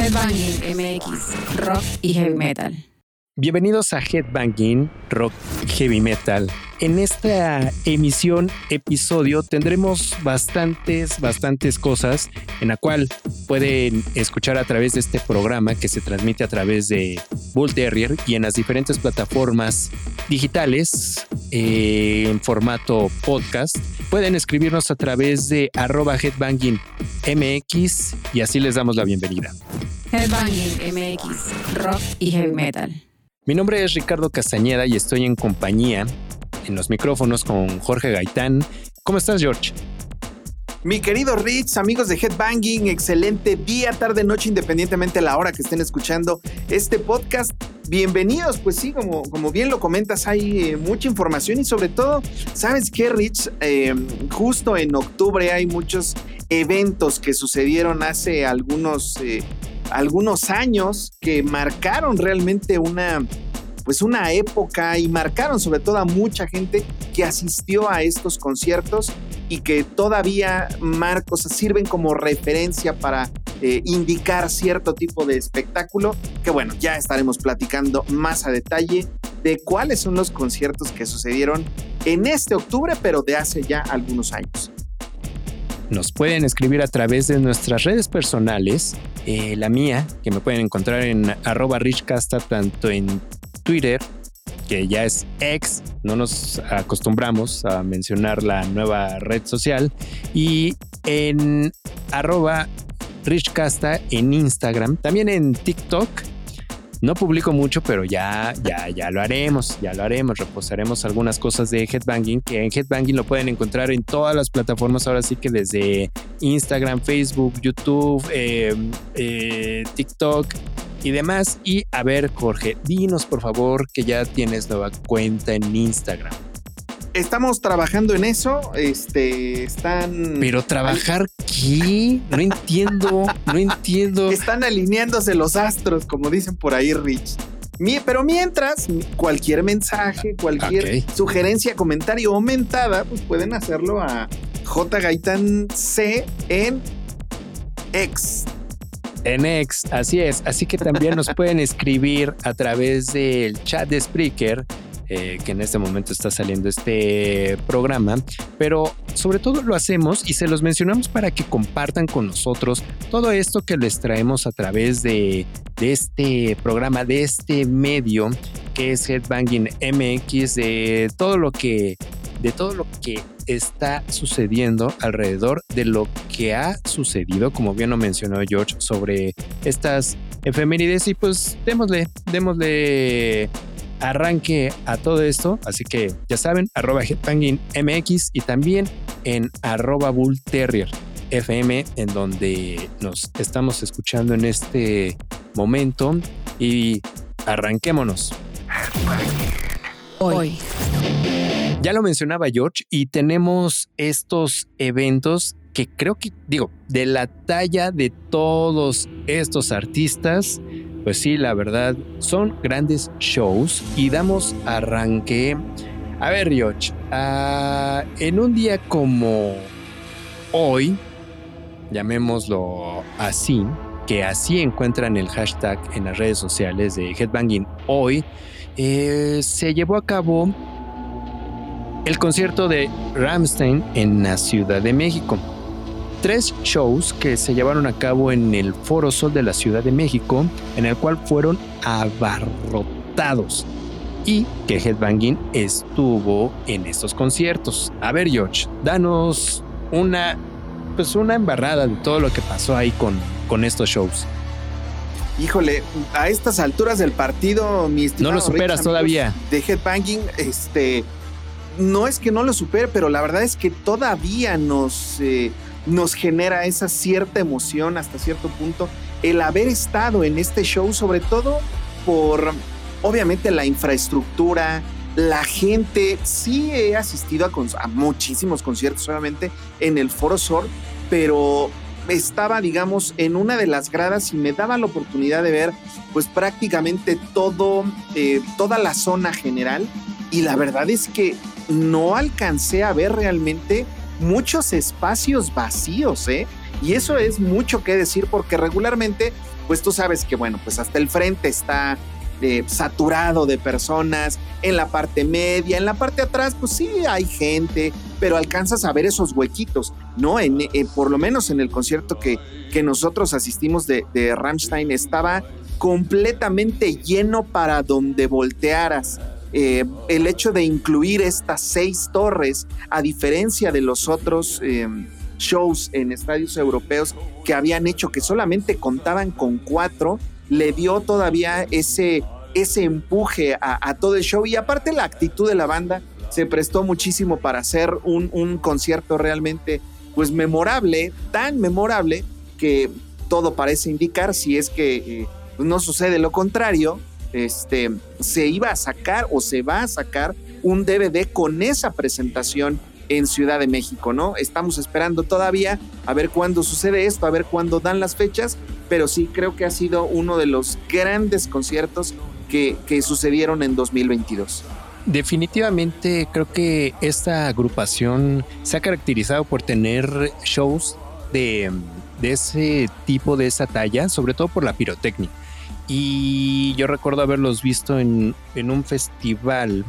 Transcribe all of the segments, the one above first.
Headbanging MX, rock y heavy metal. Bienvenidos a Headbanging Rock Heavy Metal. En esta emisión, episodio, tendremos bastantes, bastantes cosas en la cual pueden escuchar a través de este programa que se transmite a través de Bull Terrier y en las diferentes plataformas digitales eh, en formato podcast. Pueden escribirnos a través de arroba headbanging MX y así les damos la bienvenida. Headbanging MX, rock y heavy metal. Mi nombre es Ricardo Castañeda y estoy en compañía en los micrófonos con Jorge Gaitán. ¿Cómo estás, George? Mi querido Rich, amigos de Headbanging, excelente día, tarde, noche, independientemente de la hora que estén escuchando este podcast. Bienvenidos, pues sí, como, bien lo comentas, hay eh, mucha información y sobre todo, ¿sabes qué, Rich? Eh, justo en octubre hay muchos eventos que sucedieron hace algunos eh, algunos años que marcaron realmente una, pues una época y marcaron sobre todo a mucha gente que asistió a estos conciertos y que todavía marcos sirven como referencia para eh, indicar cierto tipo de espectáculo, que bueno, ya estaremos platicando más a detalle de cuáles son los conciertos que sucedieron en este octubre, pero de hace ya algunos años. Nos pueden escribir a través de nuestras redes personales. Eh, la mía, que me pueden encontrar en arroba richcasta, tanto en Twitter, que ya es ex, no nos acostumbramos a mencionar la nueva red social, y en arroba richcasta en Instagram, también en TikTok no publico mucho, pero ya, ya, ya lo haremos, ya lo haremos. Reposaremos algunas cosas de Headbanging, que en Headbanging lo pueden encontrar en todas las plataformas, ahora sí que desde Instagram, Facebook, YouTube, eh, eh, TikTok y demás. Y a ver, Jorge, dinos por favor que ya tienes nueva cuenta en Instagram estamos trabajando en eso. Este, están. Pero trabajar qué? No entiendo, no entiendo. Están alineándose los astros, como dicen por ahí, Rich. Pero mientras, cualquier mensaje, cualquier sugerencia, comentario o mentada, pues pueden hacerlo a J Gaitán C en X. En X, así es. Así que también nos pueden escribir a través del chat de Spreaker eh, que en este momento está saliendo este programa, pero sobre todo lo hacemos y se los mencionamos para que compartan con nosotros todo esto que les traemos a través de, de este programa, de este medio que es Headbanging MX, de todo lo que de todo lo que está sucediendo alrededor de lo que ha sucedido, como bien lo mencionó George, sobre estas efemérides. Y pues démosle, démosle arranque a todo esto. Así que ya saben, arroba MX y también en arroba Bull Terrier FM, en donde nos estamos escuchando en este momento. Y arranquémonos. Hoy. Ya lo mencionaba George y tenemos estos eventos que creo que, digo, de la talla de todos estos artistas, pues sí, la verdad, son grandes shows y damos arranque. A ver, Yoch, ah, en un día como hoy, llamémoslo así, que así encuentran el hashtag en las redes sociales de Headbanging hoy, eh, se llevó a cabo el concierto de Ramstein en la Ciudad de México tres shows que se llevaron a cabo en el Foro Sol de la Ciudad de México, en el cual fueron abarrotados y que Headbanging estuvo en estos conciertos. A ver, George, danos una, pues una embarrada de todo lo que pasó ahí con, con estos shows. Híjole, a estas alturas del partido, mi No lo superas todavía. De Headbanging, este, no es que no lo supere, pero la verdad es que todavía nos... Eh, nos genera esa cierta emoción hasta cierto punto el haber estado en este show, sobre todo por obviamente la infraestructura, la gente. Sí he asistido a, muchísimos conciertos, obviamente, en el Foro Sol, pero estaba, digamos, en una de las gradas y me daba la oportunidad de ver, pues prácticamente todo, eh, toda la zona general. Y la verdad es que no alcancé a ver realmente muchos espacios vacíos, ¿eh? Y eso es mucho que decir porque regularmente, pues tú sabes que, bueno, pues hasta el frente está eh, saturado de personas, en la parte media, en la parte atrás, pues sí hay gente, pero alcanzas a ver esos huequitos, ¿no? En, eh, por lo menos en el concierto que, que nosotros asistimos de, de Rammstein estaba completamente lleno para donde voltearas. Eh, el hecho de incluir estas seis torres, a diferencia de los otros shows en estadios europeos que habían hecho que solamente contaban con cuatro, le dio todavía ese, ese empuje a, todo el show. Y aparte la actitud de la banda se prestó muchísimo para hacer un, un concierto realmente pues memorable, tan memorable que todo parece indicar, si es que eh, no sucede lo contrario, este, se iba a sacar o se va a sacar un DVD con esa presentación en Ciudad de México, ¿no? Estamos esperando todavía a ver cuándo sucede esto, a ver cuándo dan las fechas, pero sí creo que ha sido uno de los grandes conciertos que, que sucedieron en 2022. Definitivamente creo que esta agrupación se ha caracterizado por tener shows de, de ese tipo, de esa talla, sobre todo por la pirotecnia. Y yo recuerdo haberlos visto en, en un festival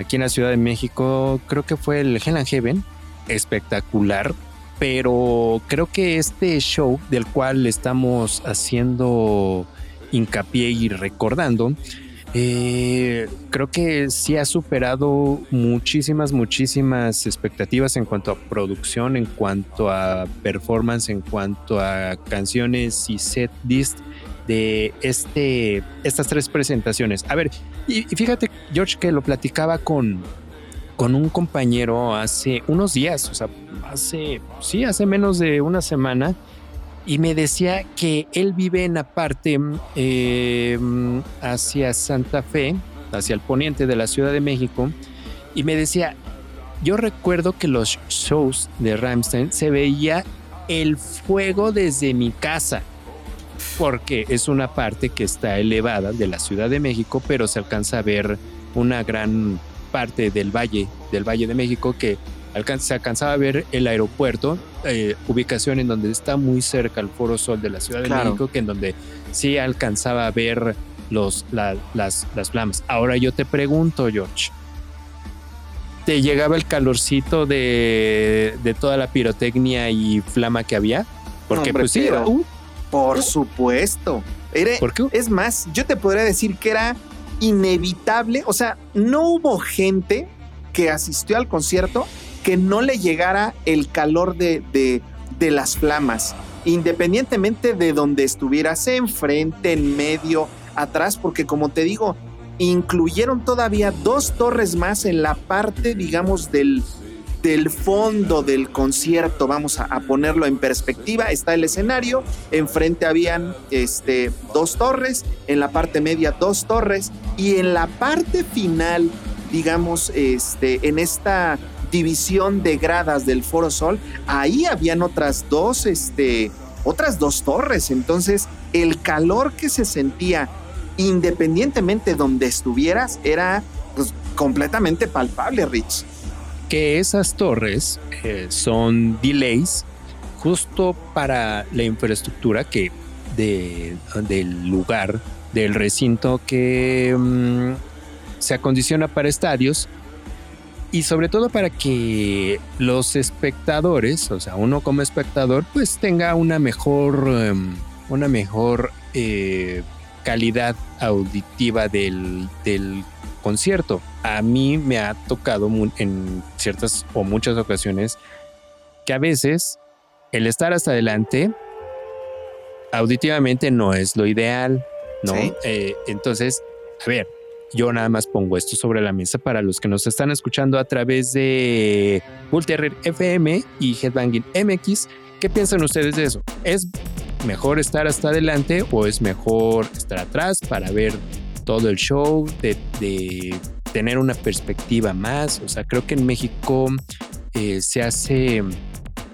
aquí en la Ciudad de México, creo que fue el Hell and Heaven, espectacular, pero creo que este show del cual estamos haciendo hincapié y recordando, eh, creo que sí ha superado muchísimas, muchísimas expectativas en cuanto a producción, en cuanto a performance, en cuanto a canciones y set list de este, estas tres presentaciones. A ver, y, fíjate, George, que lo platicaba con, con un compañero hace unos días, o sea, hace, sí, hace menos de una semana, y me decía que él vive en la parte eh, hacia Santa Fe, hacia el poniente de la Ciudad de México, y me decía, yo recuerdo que los shows de Ramstein se veía el fuego desde mi casa porque es una parte que está elevada de la Ciudad de México, pero se alcanza a ver una gran parte del valle, del Valle de México, que se alcanzaba a ver el aeropuerto, eh, ubicación en donde está muy cerca el Foro Sol de la Ciudad de México, que en donde sí alcanzaba a ver los, las, las flamas. Ahora yo te pregunto, George, ¿te llegaba el calorcito de, de toda la pirotecnia y flama que había? Porque pues sí, uh, por supuesto. ¿Por qué? Es más, yo te podría decir que era inevitable, o sea, no hubo gente que asistió al concierto que no le llegara el calor de, de, de las flamas, independientemente de donde estuvieras, enfrente, en medio, atrás, porque como te digo, incluyeron todavía dos torres más en la parte, digamos, del, del fondo del concierto, vamos a, ponerlo en perspectiva, está el escenario, enfrente habían este, dos torres, en la parte media dos torres. Y en la parte final, digamos, este, en esta división de gradas del Foro Sol, ahí habían otras dos, este, otras dos torres, entonces el calor que se sentía independientemente donde estuvieras era pues, completamente palpable, Rich que esas torres eh, son delays justo para la infraestructura que de, del lugar, del recinto que mm, se acondiciona para estadios y sobre todo para que los espectadores, o sea, uno como espectador, pues tenga una mejor, em, una mejor eh, calidad auditiva del concierto. A mí me ha tocado en ciertas o muchas ocasiones que a veces el estar hasta adelante auditivamente no es lo ideal, ¿no? Eh, entonces, a ver, yo nada más pongo esto sobre la mesa para los que nos están escuchando a través de Bull FM y Headbanging MX. ¿Qué piensan ustedes de eso? ¿Es mejor estar hasta adelante o es mejor estar atrás para ver todo el show, de, tener una perspectiva más. O sea, creo que en México eh, se hace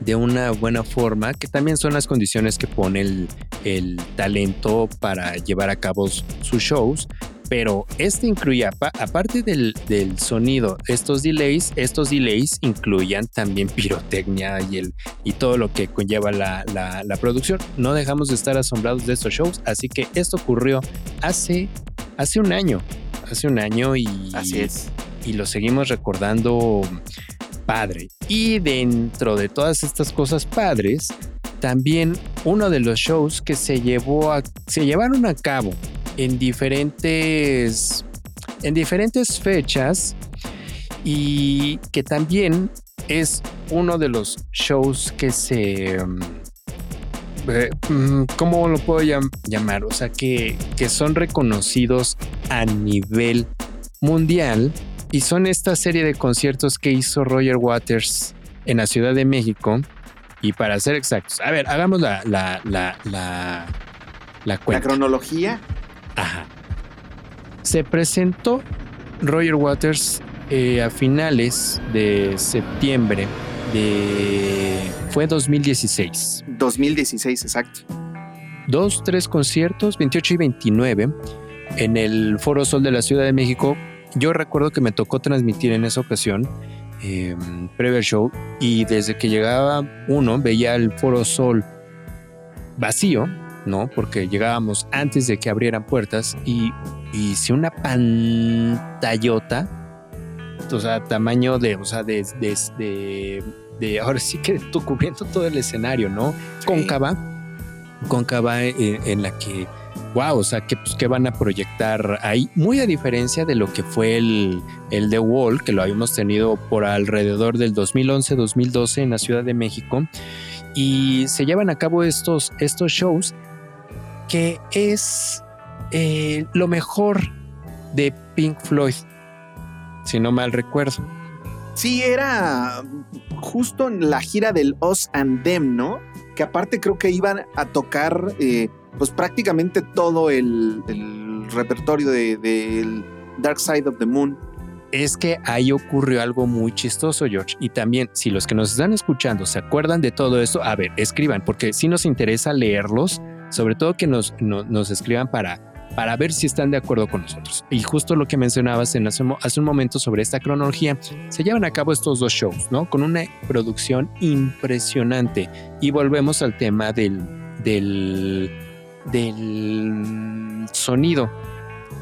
de una buena forma, que también son las condiciones que pone el, talento para llevar a cabo sus shows. pero este incluía, aparte del, sonido, estos delays, estos delays incluían también pirotecnia y, el, y todo lo que conlleva la, la producción. No dejamos de estar asombrados de estos shows, así que esto ocurrió hace, hace un año, hace un año y... Así es. Y lo seguimos recordando padre. Y dentro de todas estas cosas padres, también uno de los shows que se llevó a, se llevaron a cabo en diferentes en diferentes fechas y que también es uno de los shows que se eh, mm, ¿cómo lo puedo llamar? O sea, que, que son reconocidos a nivel mundial y son esta serie de conciertos que hizo Roger Waters en la Ciudad de México. Y para ser exactos, a ver, hagamos la, la, la, la, la ¿La cronología? Ajá. Se presentó Roger Waters eh, a finales de septiembre de... Fue 2016. 2016, exacto. Dos, tres conciertos, 28 y 29, en el Foro Sol de la Ciudad de México. Yo recuerdo que me tocó transmitir en esa ocasión eh, previo show y desde que llegaba uno veía el Foro Sol vacío, ¿no? Porque llegábamos antes de que abrieran puertas y hice una pantallota, o sea, tamaño de, o sea, de, de, de, ahora sí que tú cubriendo todo el escenario, ¿no? Cóncava, cóncava en, en la que wow, o sea, que, pues, que van a proyectar ahí, muy a diferencia de lo que fue el, el The Wall, que lo habíamos tenido por alrededor del 2011-2012 en la Ciudad de México, y se llevan a cabo estos, estos shows que es eh, lo mejor de Pink Floyd, si no mal recuerdo. Sí, era justo en la gira del Us and Them, ¿no? Que aparte creo que iban a tocar eh, pues prácticamente todo el, repertorio del de, Dark Side of the Moon. Es que ahí ocurrió algo muy chistoso, George. Y también, si los que nos están escuchando se acuerdan de todo esto, a ver, escriban, porque si nos interesa leerlos, sobre todo que nos, nos escriban para, para ver si están de acuerdo con nosotros. Y justo lo que mencionabas en hace, un momento sobre esta cronología, se llevan a cabo estos dos shows, ¿no? Con una producción impresionante. Y volvemos al tema del, del del sonido.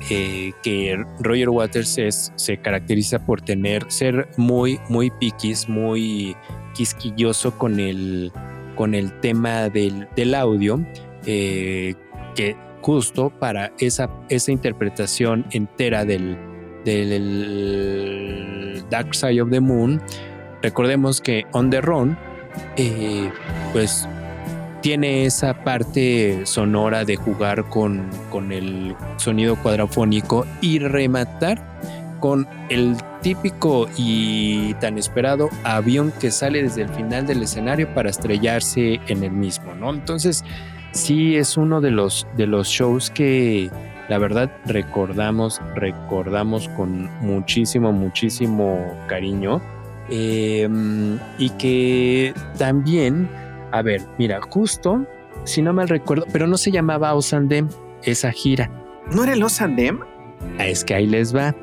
Eh, que Roger Waters se caracteriza por tener, ser muy, muy piquis, muy quisquilloso con el, con el tema del, del audio, eh, que justo para esa, esa interpretación entera del, Dark Side of the Moon, recordemos que On the Run, eh, pues tiene esa parte sonora de jugar con, con el sonido cuadrafónico y rematar con el típico y tan esperado avión que sale desde el final del escenario para estrellarse en el mismo, ¿no? Entonces, sí es uno de los, de los shows que la verdad recordamos, recordamos con muchísimo, muchísimo cariño. Em, y que también a ver, mira, justo, si no mal recuerdo, pero no se llamaba Osandem esa gira. ¿No era el Osandem? Ah, es que ahí les va.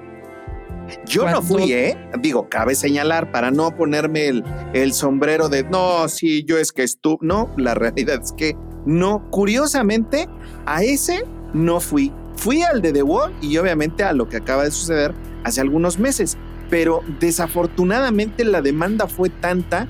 Yo no fui, ¿eh? Digo, cabe señalar para no ponerme el, el sombrero de no, sí, yo es que estuve. No, la realidad es que no. Curiosamente, a ese no fui. Fui al de The Wall y obviamente a lo que acaba de suceder hace algunos meses. Pero desafortunadamente la demanda fue tanta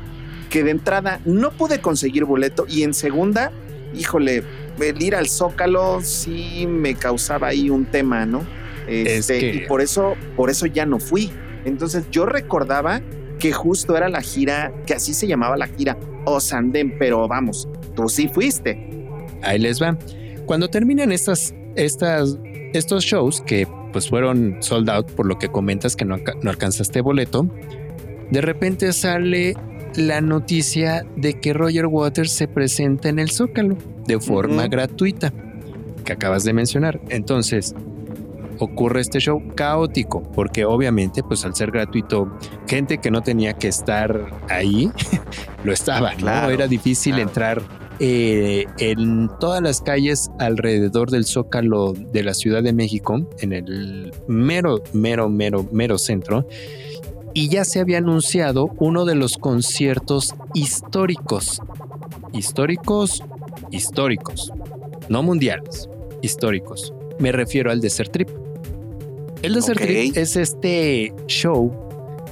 que de entrada no pude conseguir boleto y en segunda, híjole, el ir al Zócalo sí me causaba ahí un tema, ¿no? Este, Y por eso, por eso ya no fui. Entonces yo recordaba que justo era la gira, que así se llamaba la gira, Osandem, pero vamos, tú sí fuiste. Ahí les va. Cuando terminan estas, estas, estos shows que pues fueron sold out por lo que comentas que no, no alcanzaste boleto, de repente sale la noticia de que Roger Waters se presenta en el Zócalo de forma gratuita, que acabas de mencionar. Entonces, ocurre este show caótico, porque obviamente, pues al ser gratuito, gente que no tenía que estar ahí, lo estaba, Claro, Era difícil entrar eh, en todas las calles alrededor del Zócalo de la Ciudad de México, en el mero, mero, mero, mero centro, y ya se había anunciado uno de los conciertos históricos. Históricos, históricos, no mundiales, históricos. Me refiero al Desert Trip. El Desert Trip es este show,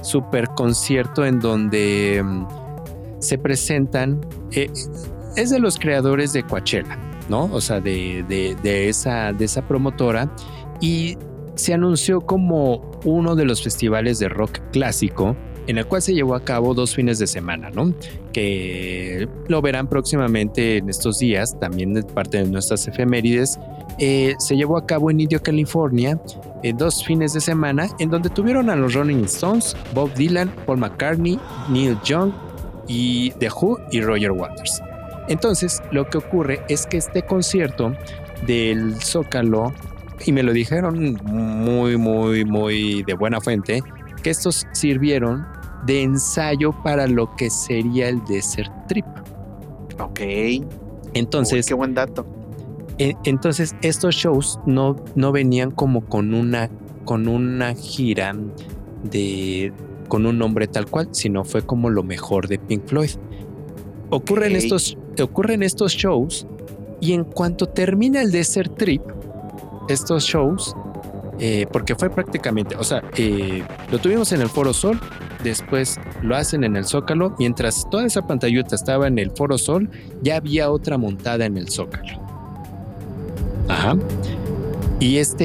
super concierto en donde mm, se presentan. Eh, es de los creadores de Coachella, ¿no? O sea, de, de, esa, de esa promotora. Y se anunció como uno de los festivales de rock clásico en el cual se llevó a cabo dos fines de semana, ¿no? Que lo verán próximamente en estos días, también de parte de nuestras efemérides. Eh, se llevó a cabo en Indio, California, en dos fines de semana, en donde tuvieron a los Rolling Stones, Bob Dylan, Paul McCartney, Neil Young y The Who y Roger Waters. Entonces, lo que ocurre es que este concierto del Zócalo, y me lo dijeron muy, muy, muy de buena fuente, que estos sirvieron de ensayo para lo que sería el Desert Trip. Ok. Entonces. qué buen dato. entonces, estos shows no, no venían como con una, con una gira de con un nombre tal cual, sino fue como lo mejor de Pink Floyd. Ocurren estos, ocurren estos shows y en cuanto termina el Desert Trip, estos shows, eh, porque fue prácticamente, o sea, eh, lo tuvimos en el Foro Sol, después lo hacen en el Zócalo, mientras toda esa pantallota estaba en el Foro Sol, ya había otra montada en el Zócalo. Ajá. Y este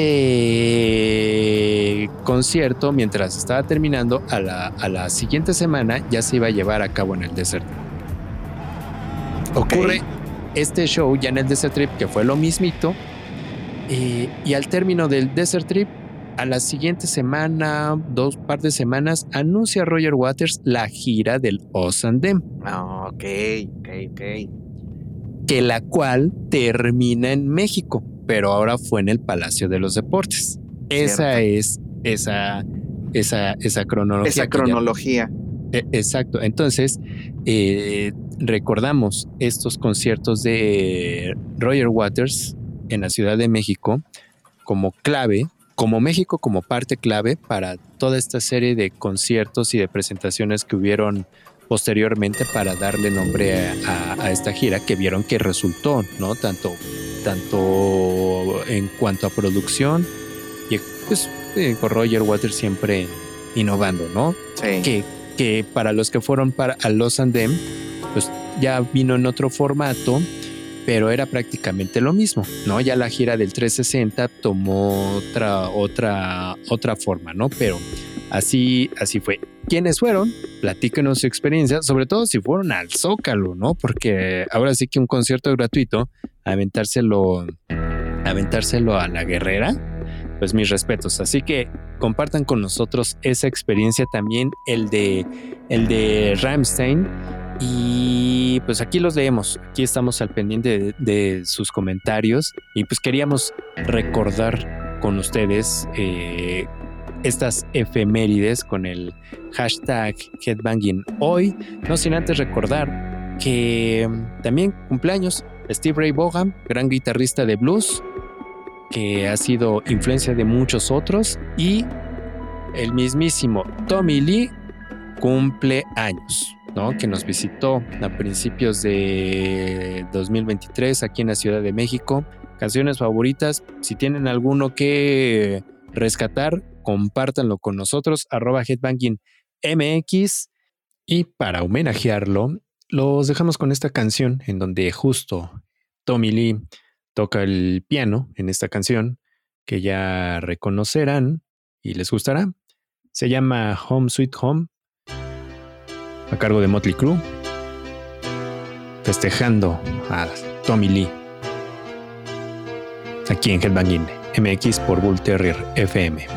concierto, mientras estaba terminando, a la, a la siguiente semana ya se iba a llevar a cabo en el Desert. Ocurre este show ya en el Desert Trip, que fue lo mismito, eh, y al término del Desert Trip, a la siguiente semana, dos par de semanas, anuncia Roger Waters la gira del Osandem. Ah, ok, ok, ok. Que la cual termina en México, pero ahora fue en el Palacio de los Deportes. Esa es esa, esa, esa cronología. Esa cronología. E, exacto. Entonces, eh, recordamos estos conciertos de Roger Waters en la Ciudad de México como clave como México como parte clave para toda esta serie de conciertos y de presentaciones que hubieron posteriormente para darle nombre a, esta gira que vieron que resultó, ¿no? Tanto, tanto en cuanto a producción y pues eh, con Roger Waters siempre innovando, ¿no? Sí. Que, que para los que fueron para a Los Andem, pues ya vino en otro formato pero era prácticamente lo mismo, ¿no? Ya la gira del 360 tomó otra, otra, otra forma, ¿no? Pero así, así fue. ¿Quiénes fueron? Platíquenos su experiencia, sobre todo si fueron al Zócalo, ¿no? Porque ahora sí que un concierto gratuito, aventárselo, aventárselo a la guerrera, pues mis respetos. Así que compartan con nosotros esa experiencia también, el de, el de Ramstein y pues aquí los leemos, aquí estamos al pendiente de, sus comentarios. Y pues queríamos recordar con ustedes eh, estas efemérides con el hashtag Headbanging hoy, no sin antes recordar que también cumpleaños Steve Ray Vaughan, gran guitarrista de blues, que ha sido influencia de muchos otros. Y el mismísimo Tommy Lee cumple años que nos visitó a principios de 2023 aquí en la Ciudad de México. Canciones favoritas, si tienen alguno que rescatar, compártanlo con nosotros, arroba Headbanking MX. Y para homenajearlo, los dejamos con esta canción en donde justo Tommy Lee toca el piano en esta canción que ya reconocerán y les gustará. Se llama Home Sweet Home a cargo de Motley Crue, festejando a Tommy Lee. Aquí en Headbanging MX por Bull Terrier FM.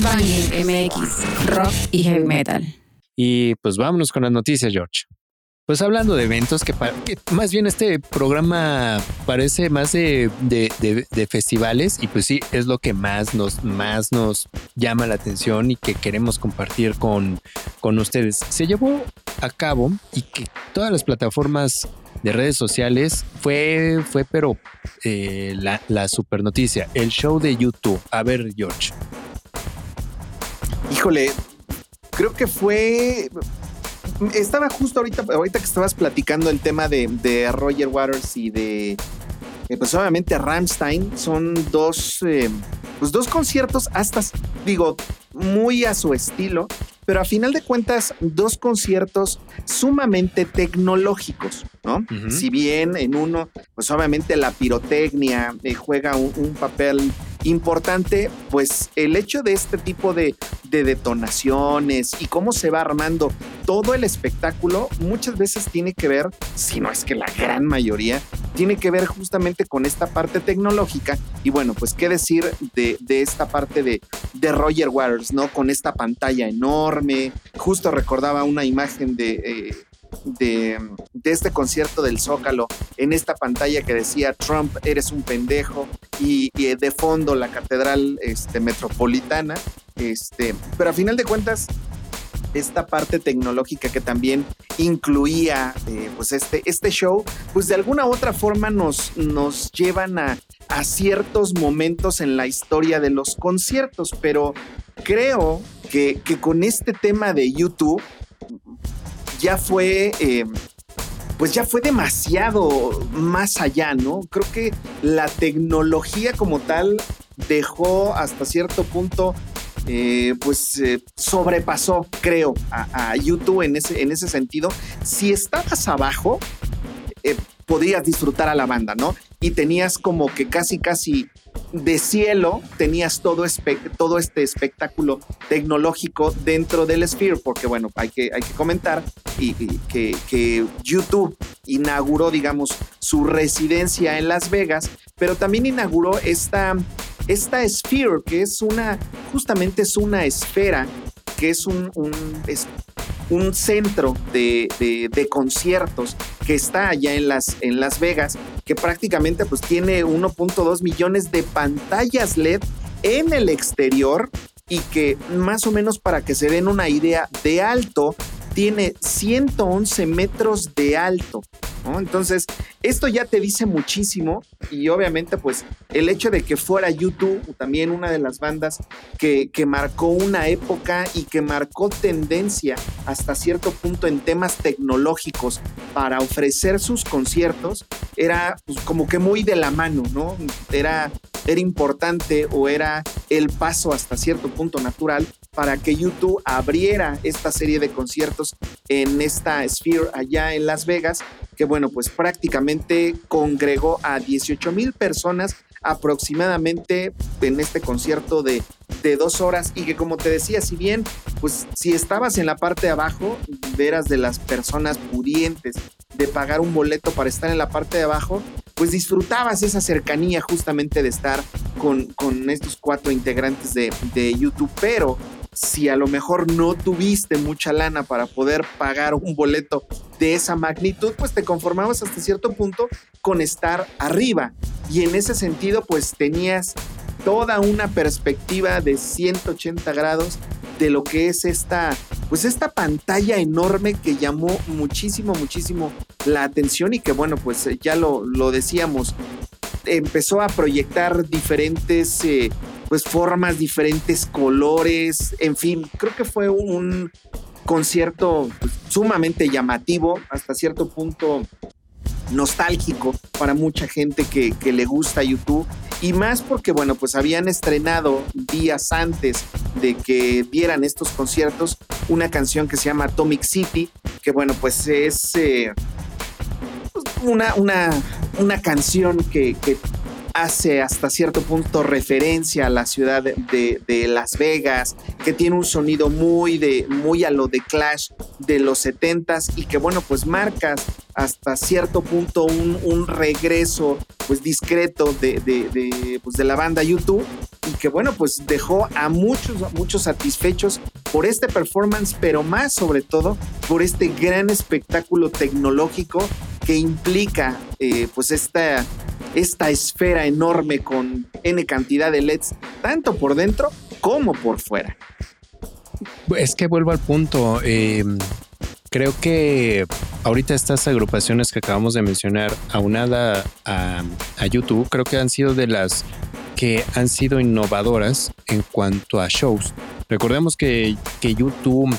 MX, rock y heavy metal. Y pues vámonos con las noticias, George. Pues hablando de eventos, que, más bien este programa parece más de, de- festivales y pues sí, es lo que más nos, más nos llama la atención y que queremos compartir con, con ustedes. Se llevó a cabo y que todas las plataformas de redes sociales fue, fue pero eh, la, la super noticia, el show de YouTube. A ver, George. Híjole, creo que fue. Estaba justo ahorita, ahorita que estabas platicando el tema de, de Roger Waters y de. eh, pues obviamente Ramstein son dos, eh, pues dos conciertos hasta, digo, muy a su estilo, pero a final de cuentas, dos conciertos sumamente tecnológicos, ¿no? Si bien en uno, pues obviamente la pirotecnia eh, juega un, un papel importante, pues el hecho de este tipo de, de detonaciones y cómo se va armando todo el espectáculo muchas veces tiene que ver, si no es que la gran mayoría, tiene que ver justamente con esta parte tecnológica. Y bueno, pues qué decir de, esta parte de, de Roger Waters, ¿no? Con esta pantalla enorme. Justo recordaba una imagen de... eh, de, este concierto del Zócalo en esta pantalla que decía Trump eres un pendejo y, y de fondo la catedral este, metropolitana este, pero a final de cuentas esta parte tecnológica que también incluía eh, pues este, este show, pues de alguna u otra forma nos, nos llevan a, a ciertos momentos en la historia de los conciertos, pero creo que, que con este tema de YouTube ya fue, eh, pues ya fue demasiado más allá, ¿no? Creo que la tecnología como tal dejó hasta cierto punto eh, pues eh, sobrepasó, creo, a, a, YouTube en ese, en ese sentido. Si estabas abajo, eh, podías disfrutar a la banda, ¿no? Y tenías como que casi, casi de cielo, tenías todo, este espectáculo tecnológico dentro del Sphere, porque bueno, hay que, hay que comentar y, que YouTube inauguró, digamos, su residencia en Las Vegas, pero también inauguró esta, esta Sphere, que es una, justamente es una esfera, que es un, un, centro de, conciertos que está allá en Las, en Las Vegas, que prácticamente pues tiene 1.2 millones de pantallas LED en el exterior y que más o menos para que se den una idea de alto, tiene 111 metros de alto. ¿No? Entonces, esto ya te dice muchísimo y obviamente pues el hecho de que fuera YouTube también una de las bandas que, que marcó una época y que marcó tendencia hasta cierto punto en temas tecnológicos para ofrecer sus conciertos, era pues, como que muy de la mano, ¿no? Era, era importante o era el paso hasta cierto punto natural para que YouTube abriera esta serie de conciertos en esta Sphere allá en Las Vegas, que bueno, pues prácticamente congregó a 18 mil personas aproximadamente en este concierto de, de, dos horas. Y que como te decía, si bien pues si estabas en la parte de abajo, eras de las personas pudientes de pagar un boleto para estar en la parte de abajo, pues disfrutabas esa cercanía justamente de estar con, con estos cuatro integrantes de, de YouTube, pero si a lo mejor no tuviste mucha lana para poder pagar un boleto de esa magnitud, pues te conformabas hasta cierto punto con estar arriba. Y en ese sentido, pues tenías toda una perspectiva de 180 grados de lo que es esta, pues esta pantalla enorme que llamó muchísimo, muchísimo la atención y que bueno, pues ya lo, lo decíamos, empezó a proyectar diferentes eh, pues formas, diferentes colores, en fin, creo que fue un concierto pues, sumamente llamativo, hasta cierto punto nostálgico para mucha gente que, le gusta YouTube. Y más porque bueno pues habían estrenado días antes de que dieran estos conciertos una canción que se llama Atomic City que bueno pues es eh, una, una, una canción que hace hasta cierto punto referencia a la ciudad de, Las Vegas, que tiene un sonido muy de muy a lo de Clash de los 70s y que bueno, pues marcas hasta cierto punto un, regreso pues discreto de, pues, de la banda YouTube y que bueno, pues dejó a muchos, muchos satisfechos por este performance, pero más sobre todo por este gran espectáculo tecnológico que implica eh, pues esta esta esfera enorme con N cantidad de LEDs, tanto por dentro como por fuera. Es que vuelvo al punto. Eh, creo que ahorita estas agrupaciones que acabamos de mencionar, aunada a, a YouTube, creo que han sido de las que han sido innovadoras en cuanto a shows. Recordemos que, que YouTube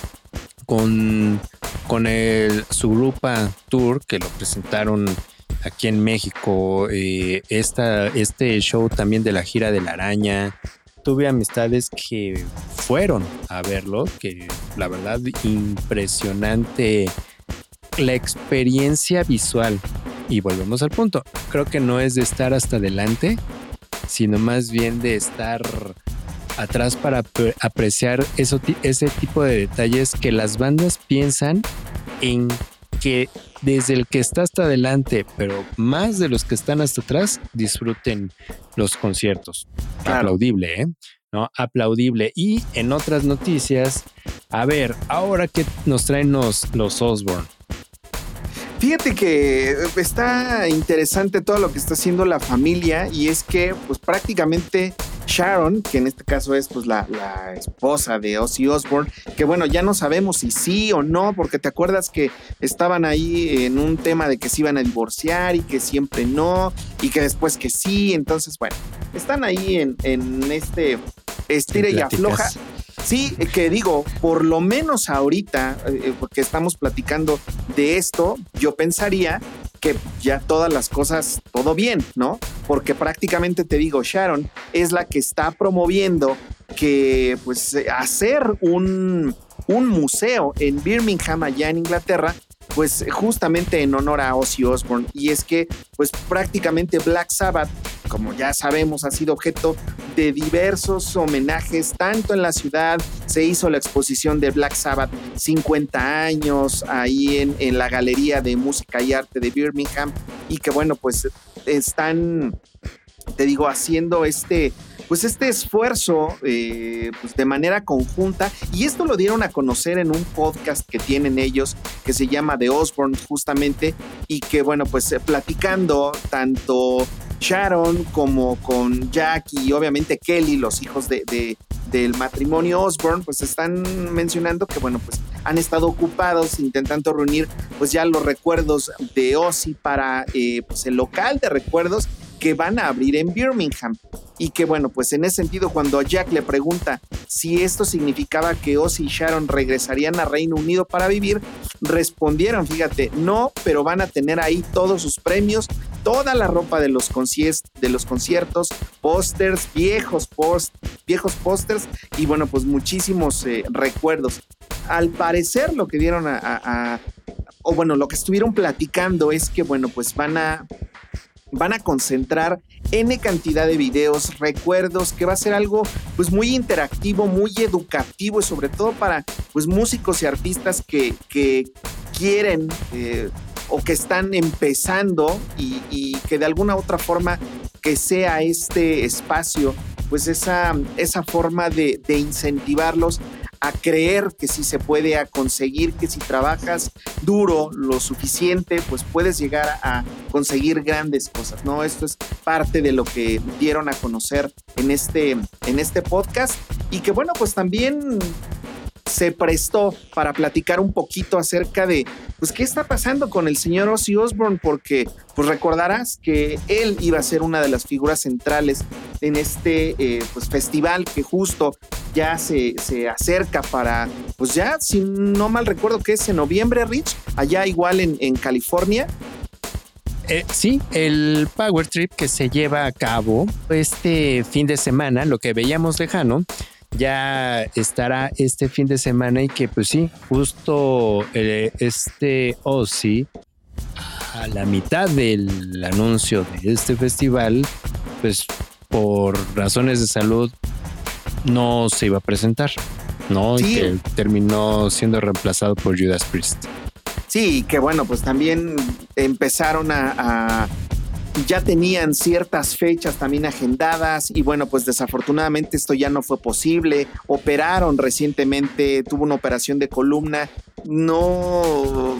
con, con el Surupa Tour, que lo presentaron aquí en México, eh, esta, este show también de la gira de la araña. Tuve amistades que fueron a verlo, que la verdad impresionante la experiencia visual. Y volvemos al punto, creo que no es de estar hasta adelante, sino más bien de estar atrás para apreciar eso, ese tipo de detalles que las bandas piensan en que desde el que está hasta adelante, pero más de los que están hasta atrás, disfruten los conciertos. Claro. Aplaudible, ¿eh? ¿No? Aplaudible. Y en otras noticias, a ver, ahora que nos traen los, los Osborne. Fíjate que está interesante todo lo que está haciendo la familia y es que pues prácticamente Sharon, que en este caso es pues la, la, esposa de Ozzy Osbourne, que bueno, ya no sabemos si sí o no, porque te acuerdas que estaban ahí en un tema de que se iban a divorciar y que siempre no, y que después que sí, entonces bueno, están ahí en, en este estira y afloja. Sí, que digo, por lo menos ahorita, eh, porque estamos platicando de esto, yo pensaría que ya todas las cosas, todo bien, ¿no? Porque prácticamente te digo, Sharon es la que está promoviendo que pues hacer un, un museo en Birmingham, allá en Inglaterra, pues justamente en honor a Ozzy Osbourne. Y es que pues prácticamente Black Sabbath, como ya sabemos, ha sido objeto de diversos homenajes, tanto en la ciudad, se hizo la exposición de Black Sabbath 50 años ahí en, en la Galería de Música y Arte de Birmingham, y que bueno, pues están, te digo, haciendo este pues este esfuerzo eh, pues de manera conjunta. Y esto lo dieron a conocer en un podcast que tienen ellos que se llama The Osborne justamente y que bueno pues eh, platicando tanto Sharon como con Jack y obviamente Kelly, los hijos de, de, del matrimonio Osborne, pues están mencionando que bueno pues han estado ocupados intentando reunir pues ya los recuerdos de Ozzy para eh, pues el local de recuerdos que van a abrir en Birmingham. Y que bueno, pues en ese sentido, cuando Jack le pregunta si esto significaba que Ozzy y Sharon regresarían a Reino Unido para vivir, respondieron, fíjate, no, pero van a tener ahí todos sus premios, toda la ropa de los, de los conciertos, pósters, viejos post viejos pósters y bueno, pues muchísimos eh, recuerdos. Al parecer lo que dieron a, a, o bueno, lo que estuvieron platicando es que bueno, pues van a van a concentrar N cantidad de videos, recuerdos, que va a ser algo pues muy interactivo, muy educativo y sobre todo para pues músicos y artistas que, que quieren eh, o que están empezando y, que de alguna otra forma que sea este espacio pues esa, esa forma de incentivarlos a creer que si se puede, a conseguir que si trabajas duro lo suficiente, pues puedes llegar a conseguir grandes cosas, ¿no? Esto es parte de lo que dieron a conocer en este, en este podcast y que bueno, pues también se prestó para platicar un poquito acerca de, pues, qué está pasando con el señor Ozzy Osbourne, porque, pues, recordarás que él iba a ser una de las figuras centrales en este, eh, pues, festival que justo ya se, se, acerca para, pues, ya, si no mal recuerdo que es en noviembre, Rich, allá igual en, en California. Eh, sí, el Power Trip que se lleva a cabo este fin de semana, lo que veíamos lejano, ya estará este fin de semana y que pues sí, justo eh, este Ozzy a la mitad del anuncio de este festival, pues por razones de salud no se iba a presentar, ¿no? Sí. Y que terminó siendo reemplazado por Judas Priest. Sí, que bueno, pues también empezaron a, a ya tenían ciertas fechas también agendadas y bueno, pues desafortunadamente esto ya no fue posible. Operaron recientemente, tuvo una operación de columna, no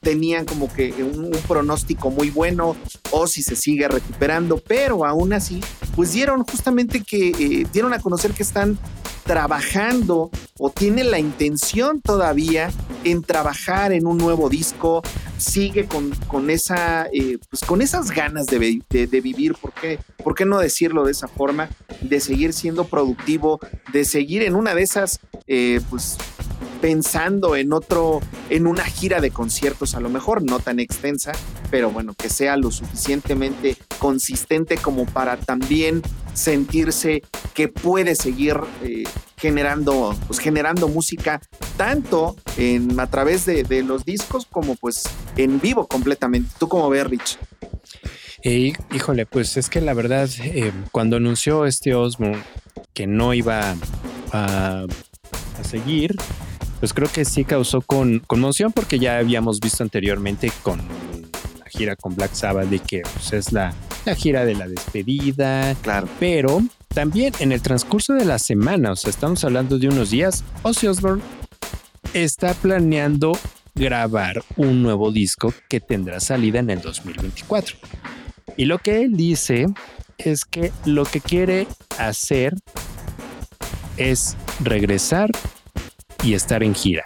tenían como que un, pronóstico muy bueno o si se sigue recuperando, pero aún así, pues dieron justamente que eh, dieron a conocer que están trabajando o tienen la intención todavía en trabajar en un nuevo disco, sigue con, con esa, eh, pues con esas ganas de, de, de, vivir, ¿por qué? ¿por qué no decirlo de esa forma? De seguir siendo productivo, de seguir en una de esas, eh, pues pensando en otro, en una gira de conciertos, a lo mejor no tan extensa, pero bueno, que sea lo suficientemente consistente como para también sentirse que puede seguir eh, generando, pues generando música tanto a través de, de, los discos como pues en vivo completamente. ¿Tú cómo ves, Rich? Eh, híjole, pues es que la verdad, eh, cuando anunció este Osmo que no iba a, a seguir, pues creo que sí causó con, conmoción porque ya habíamos visto anteriormente con la gira con Black Sabbath de que pues, es la, la gira de la despedida. Claro. Pero también en el transcurso de la semana, o sea, estamos hablando de unos días, Ozzy Osbourne está planeando grabar un nuevo disco que tendrá salida en el 2024. Y lo que él dice es que lo que quiere hacer es regresar y estar en gira.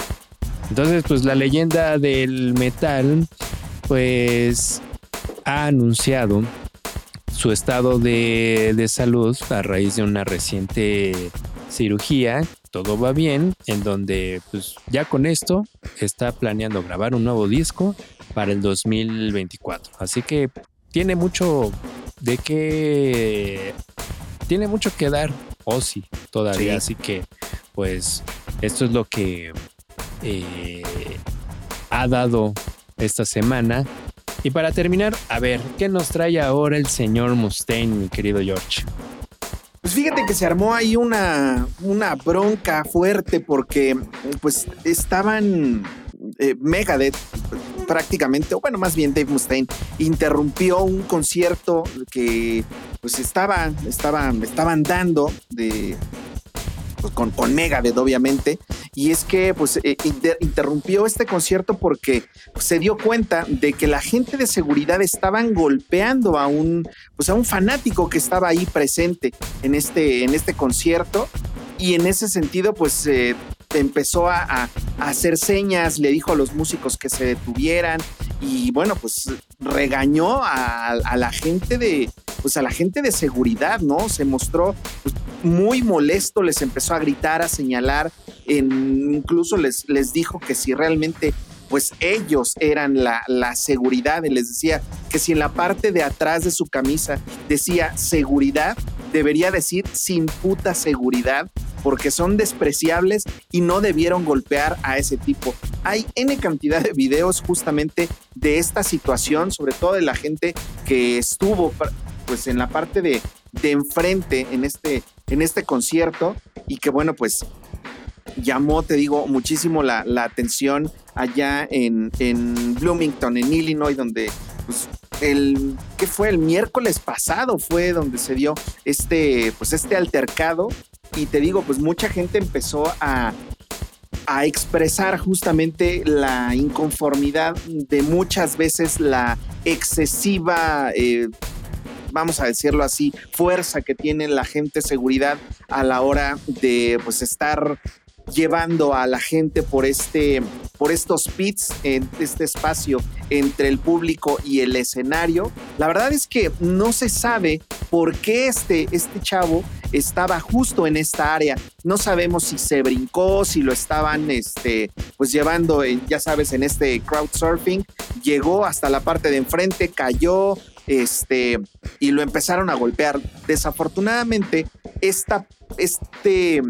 Entonces, pues la leyenda del metal, pues ha anunciado su estado de, de salud a raíz de una reciente cirugía todo va bien, en donde pues ya con esto está planeando grabar un nuevo disco para el 2024. Así que tiene mucho de qué tiene mucho que dar Ozzy todavía, Sí. así que pues esto es lo que eh, ha dado esta semana. Y para terminar, a ver, ¿qué nos trae ahora el señor Mustaine, mi querido George? Pues fíjate que se armó ahí una, una bronca fuerte porque pues estaban eh, Megadeth prácticamente, o bueno, más bien Dave Mustaine, interrumpió un concierto que pues estaba, estaba, estaban dando de pues, con, con Megadeth, obviamente, y es que pues eh, inter- interrumpió este concierto porque pues, se dio cuenta de que la gente de seguridad estaban golpeando a un pues a un fanático que estaba ahí presente en este, en este concierto. Y en ese sentido, pues eh, empezó a, hacer señas, le dijo a los músicos que se detuvieran y bueno, pues regañó a, a la gente de, pues a la gente de seguridad, ¿no? Se mostró pues, muy molesto, les empezó a gritar, a señalar, incluso les, les dijo que si realmente pues ellos eran la, la seguridad y les decía que si en la parte de atrás de su camisa decía seguridad, debería decir sin puta seguridad, porque son despreciables y no debieron golpear a ese tipo. Hay N cantidad de videos justamente de esta situación, sobre todo de la gente que estuvo pues en la parte de, de enfrente en este, en este concierto y que bueno, pues llamó, te digo, muchísimo la, la atención allá en, en Bloomington, en Illinois, donde pues, el que fue el miércoles pasado fue donde se dio este pues este altercado. Y te digo pues mucha gente empezó a a expresar justamente la inconformidad de muchas veces la excesiva eh, vamos a decirlo así, fuerza que tiene la gente seguridad a la hora de pues estar llevando a la gente por este por estos pits en este espacio entre el público y el escenario. La verdad es que no se sabe por qué este este chavo estaba justo en esta área. No sabemos si se brincó, si lo estaban este pues llevando ya sabes en este crowd surfing, llegó hasta la parte de enfrente, cayó, este, y lo empezaron a golpear. Desafortunadamente, esta, este,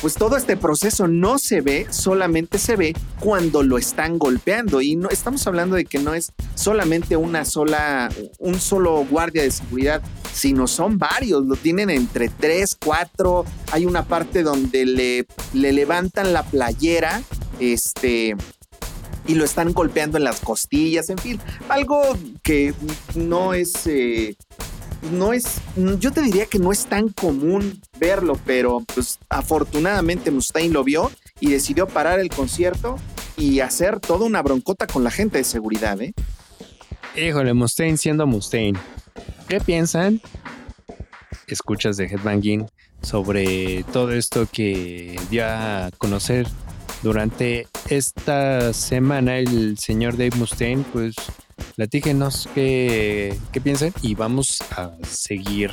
pues todo este proceso no se ve, solamente se ve cuando lo están golpeando. Y no estamos hablando de que no es solamente una sola, un solo guardia de seguridad, sino son varios. Lo tienen entre tres, cuatro. Hay una parte donde le, le levantan la playera, este, y lo están golpeando en las costillas, en fin, algo que no es, eh, no es, yo te diría que no es tan común verlo, pero pues afortunadamente Mustaine lo vio y decidió parar el concierto y hacer toda una broncota con la gente de seguridad, ¿eh? Híjole, Mustaine siendo Mustaine. ¿Qué piensan? Escuchas de Headbanging sobre todo esto que dio a conocer durante esta semana el señor Dave Mustaine, pues platíquenos qué, qué piensan y vamos a seguir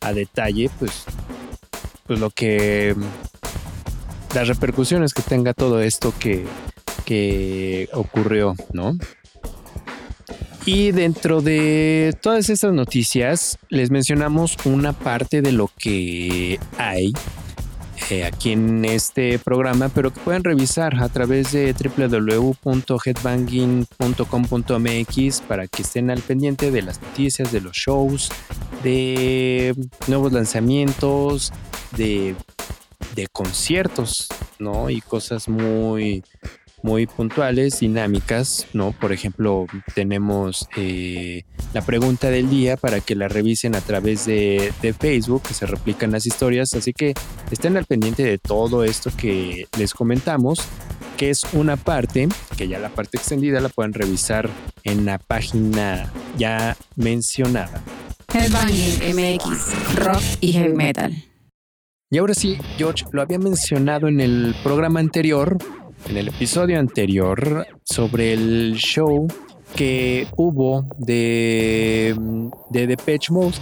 a detalle, pues, pues lo que las repercusiones que tenga todo esto que, que ocurrió, ¿no? Y dentro de todas estas noticias, les mencionamos una parte de lo que hay eh, aquí en este programa, pero que pueden revisar a través de www.headbanging.com.mx para que estén al pendiente de las noticias, de los shows, de nuevos lanzamientos, de, de conciertos, ¿no? Y cosas muy, muy puntuales, dinámicas, ¿no? Por ejemplo, tenemos eh, la pregunta del día para que la revisen a través de, de, Facebook, que se replican las historias, así que estén al pendiente de todo esto que les comentamos, que es una parte, que ya la parte extendida la pueden revisar en la página ya mencionada. Headbanging MX, rock y heavy metal. Y ahora sí, George, lo había mencionado en el programa anterior, en el episodio anterior sobre el show que hubo de, de Depeche Mode.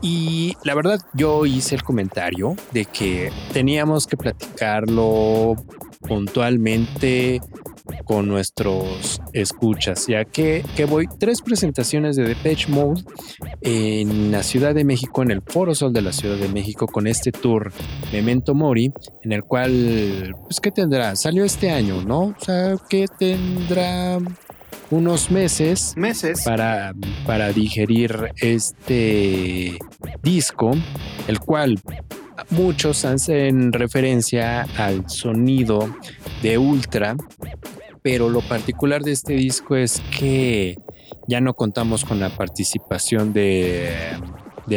Y la verdad, yo hice el comentario de que teníamos que platicarlo puntualmente con nuestros escuchas, ya que, que voy tres presentaciones de Depeche Mode en la Ciudad de México, en el Foro Sol de la Ciudad de México, con este tour Memento Mori, en el cual, pues, ¿qué tendrá? Salió este año, ¿no? O sea, ¿qué tendrá? unos meses Meses. para, para digerir este disco, el cual muchos hacen referencia al sonido de Ultra, pero lo particular de este disco es que ya no contamos con la participación de,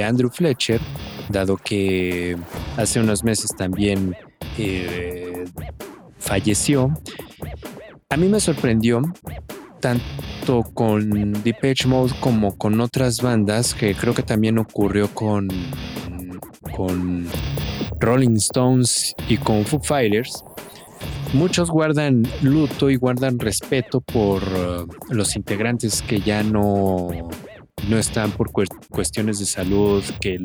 Andrew Fletcher, dado que hace unos meses también eh, falleció. A mí me sorprendió tanto con Depeche Mode como con otras bandas que creo que también ocurrió con, con Rolling Stones y con Foo Fighters. Muchos guardan luto y guardan respeto por uh, los integrantes que ya no, no están por cues- cuestiones de salud, que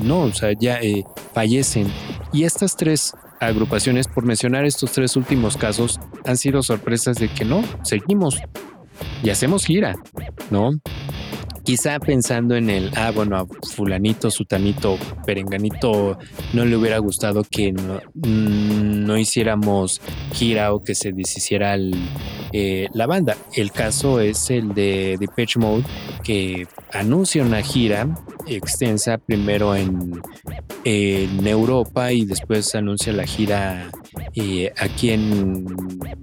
no, o sea, ya eh, fallecen. Y estas tres agrupaciones, por mencionar estos tres últimos casos, han sido sorpresas de que no, seguimos y hacemos gira, ¿no? Quizá pensando en el, ah, bueno, a fulanito, sutanito, perenganito, no le hubiera gustado que no, mm, hiciéramos gira o que se deshiciera eh, la banda. El caso es el de Depeche Mode, que anuncia una gira extensa primero en, en Europa y después anuncia la gira eh, aquí en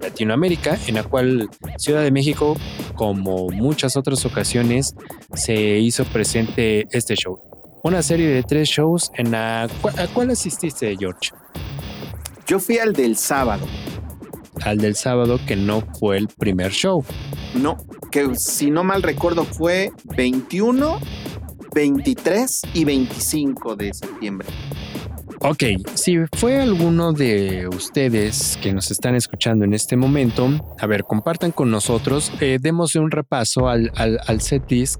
Latinoamérica, en la cual Ciudad de México, como muchas otras ocasiones, se hizo presente este show. Una serie de tres shows en la... ¿cu- ¿A cuál asististe, George? Yo fui al del sábado. Al del sábado, que no fue el primer show. No, que si no mal recuerdo fue 21, 23 y 25 de septiembre. Ok, si fue alguno de ustedes que nos están escuchando en este momento, a ver, compartan con nosotros, eh, demos un repaso al, al, al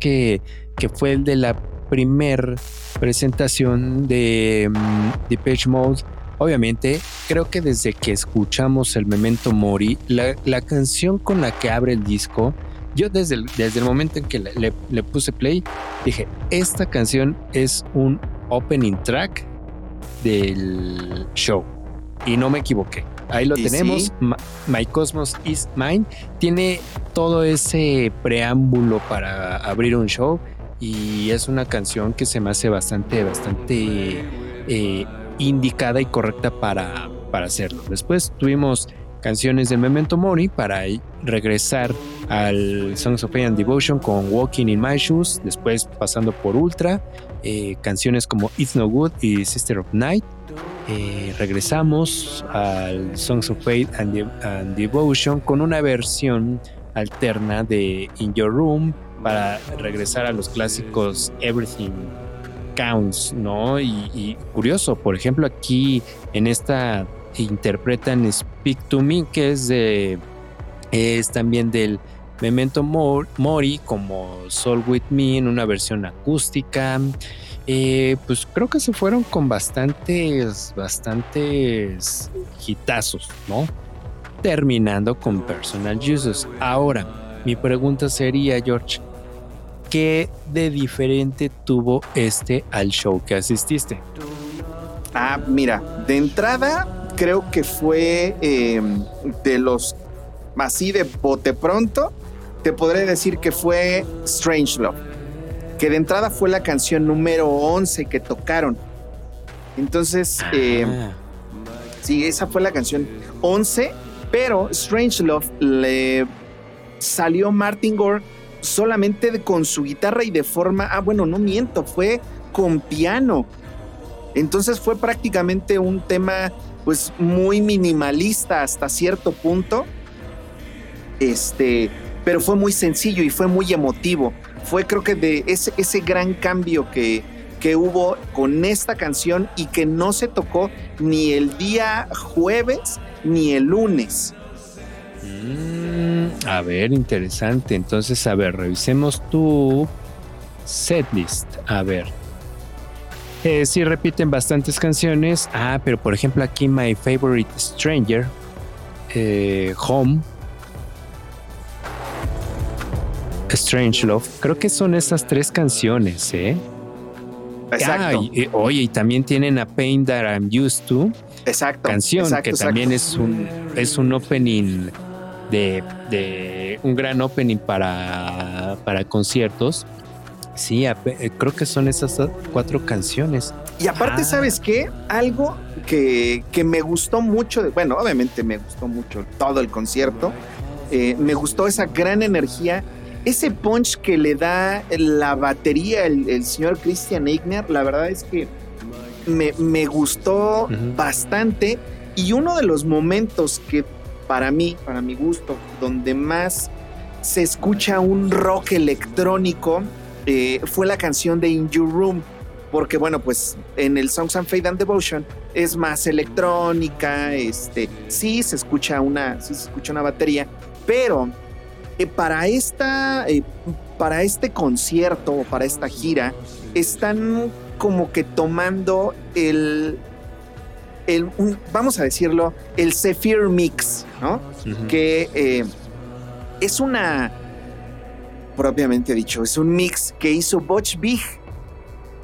que, que fue el de la primer presentación de um, Depeche Mode. Obviamente, creo que desde que escuchamos el Memento Mori, la, canción con la que abre el disco, yo desde el, desde el momento en que le puse play, dije, esta canción es un opening track del show. Y no me equivoqué. Ahí lo tenemos. sí. My Cosmos is Mine. Tiene todo ese preámbulo para abrir un show. Y es una canción que se me hace bastante, bastante eh, indicada y correcta para, para hacerlo. Después tuvimos canciones de Memento Mori para regresar al Songs of Faith and Devotion con Walking in My Shoes, después pasando por Ultra, eh, canciones como It's No Good y Sister of Night. Eh, regresamos al Songs of Faith and, De- and Devotion con una versión alterna de In Your Room para regresar a los clásicos Everything Counts, ¿no? Y curioso, por ejemplo, aquí en esta interpretan Speak to Me, que es de es también del Memento Mor- Mori como Soul With Me en una versión acústica. Eh, pues creo que se fueron con bastantes, bastantes hitazos, ¿no? Terminando con Personal Jesus. Ahora, mi pregunta sería, George, ¿qué de diferente tuvo este al show que asististe? Ah, mira, de entrada creo que fue eh, de los así de bote pronto, te podré decir que fue Strange Love, que de entrada fue la canción número 11 que tocaron. Entonces, eh, Ah, sí, esa fue la canción 11, pero Strange Love le salió Martin Gore solamente de- con su guitarra y de forma, ah, bueno, no miento, fue con piano. Entonces fue prácticamente un tema pues muy minimalista hasta cierto punto. Este, pero fue muy sencillo y fue muy emotivo. Fue creo que de ese, ese gran cambio que, que hubo con esta canción y que no se tocó ni el día jueves ni el lunes. mm, a ver, interesante. Entonces, a ver, revisemos tu setlist. A ver. Eh, sí repiten bastantes canciones. Ah, pero por ejemplo aquí My Favorite Stranger, eh, Home, Strange Love. Creo que son esas tres canciones, ¿eh? Exacto. Ah, y- oye, y también tienen a Pain That I'm Used to, exacto. canción exacto, que exacto. también es un es un opening de, de un gran opening para, para conciertos. Sí, eh, creo que son esas cuatro canciones. Y aparte, Ah. ¿sabes qué? Algo que, que me gustó mucho, de- bueno, obviamente me gustó mucho todo el concierto, eh, me gustó esa gran energía, ese punch que le da la batería el, el señor Christian Eigner, la verdad es que me, me gustó bastante y uno de los momentos que para mí, para mi gusto, donde más se escucha un rock electrónico eh, fue la canción de In Your Room porque bueno, pues en el Songs and Fade and Devotion es más electrónica, este, sí se escucha una, sí se escucha una batería, pero eh, para esta, eh, para este concierto o para esta gira están como que tomando el, el un- vamos a decirlo, el Zephyr Mix, ¿no? Que es una, propiamente dicho, es un mix que hizo Butch Big,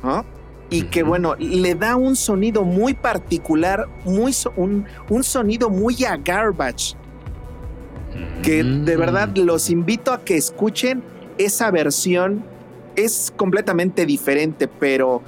¿no? Y que bueno, le da un sonido muy particular, muy so- un, un sonido muy a garbage, que de verdad los invito a que escuchen esa versión. Es completamente diferente, pero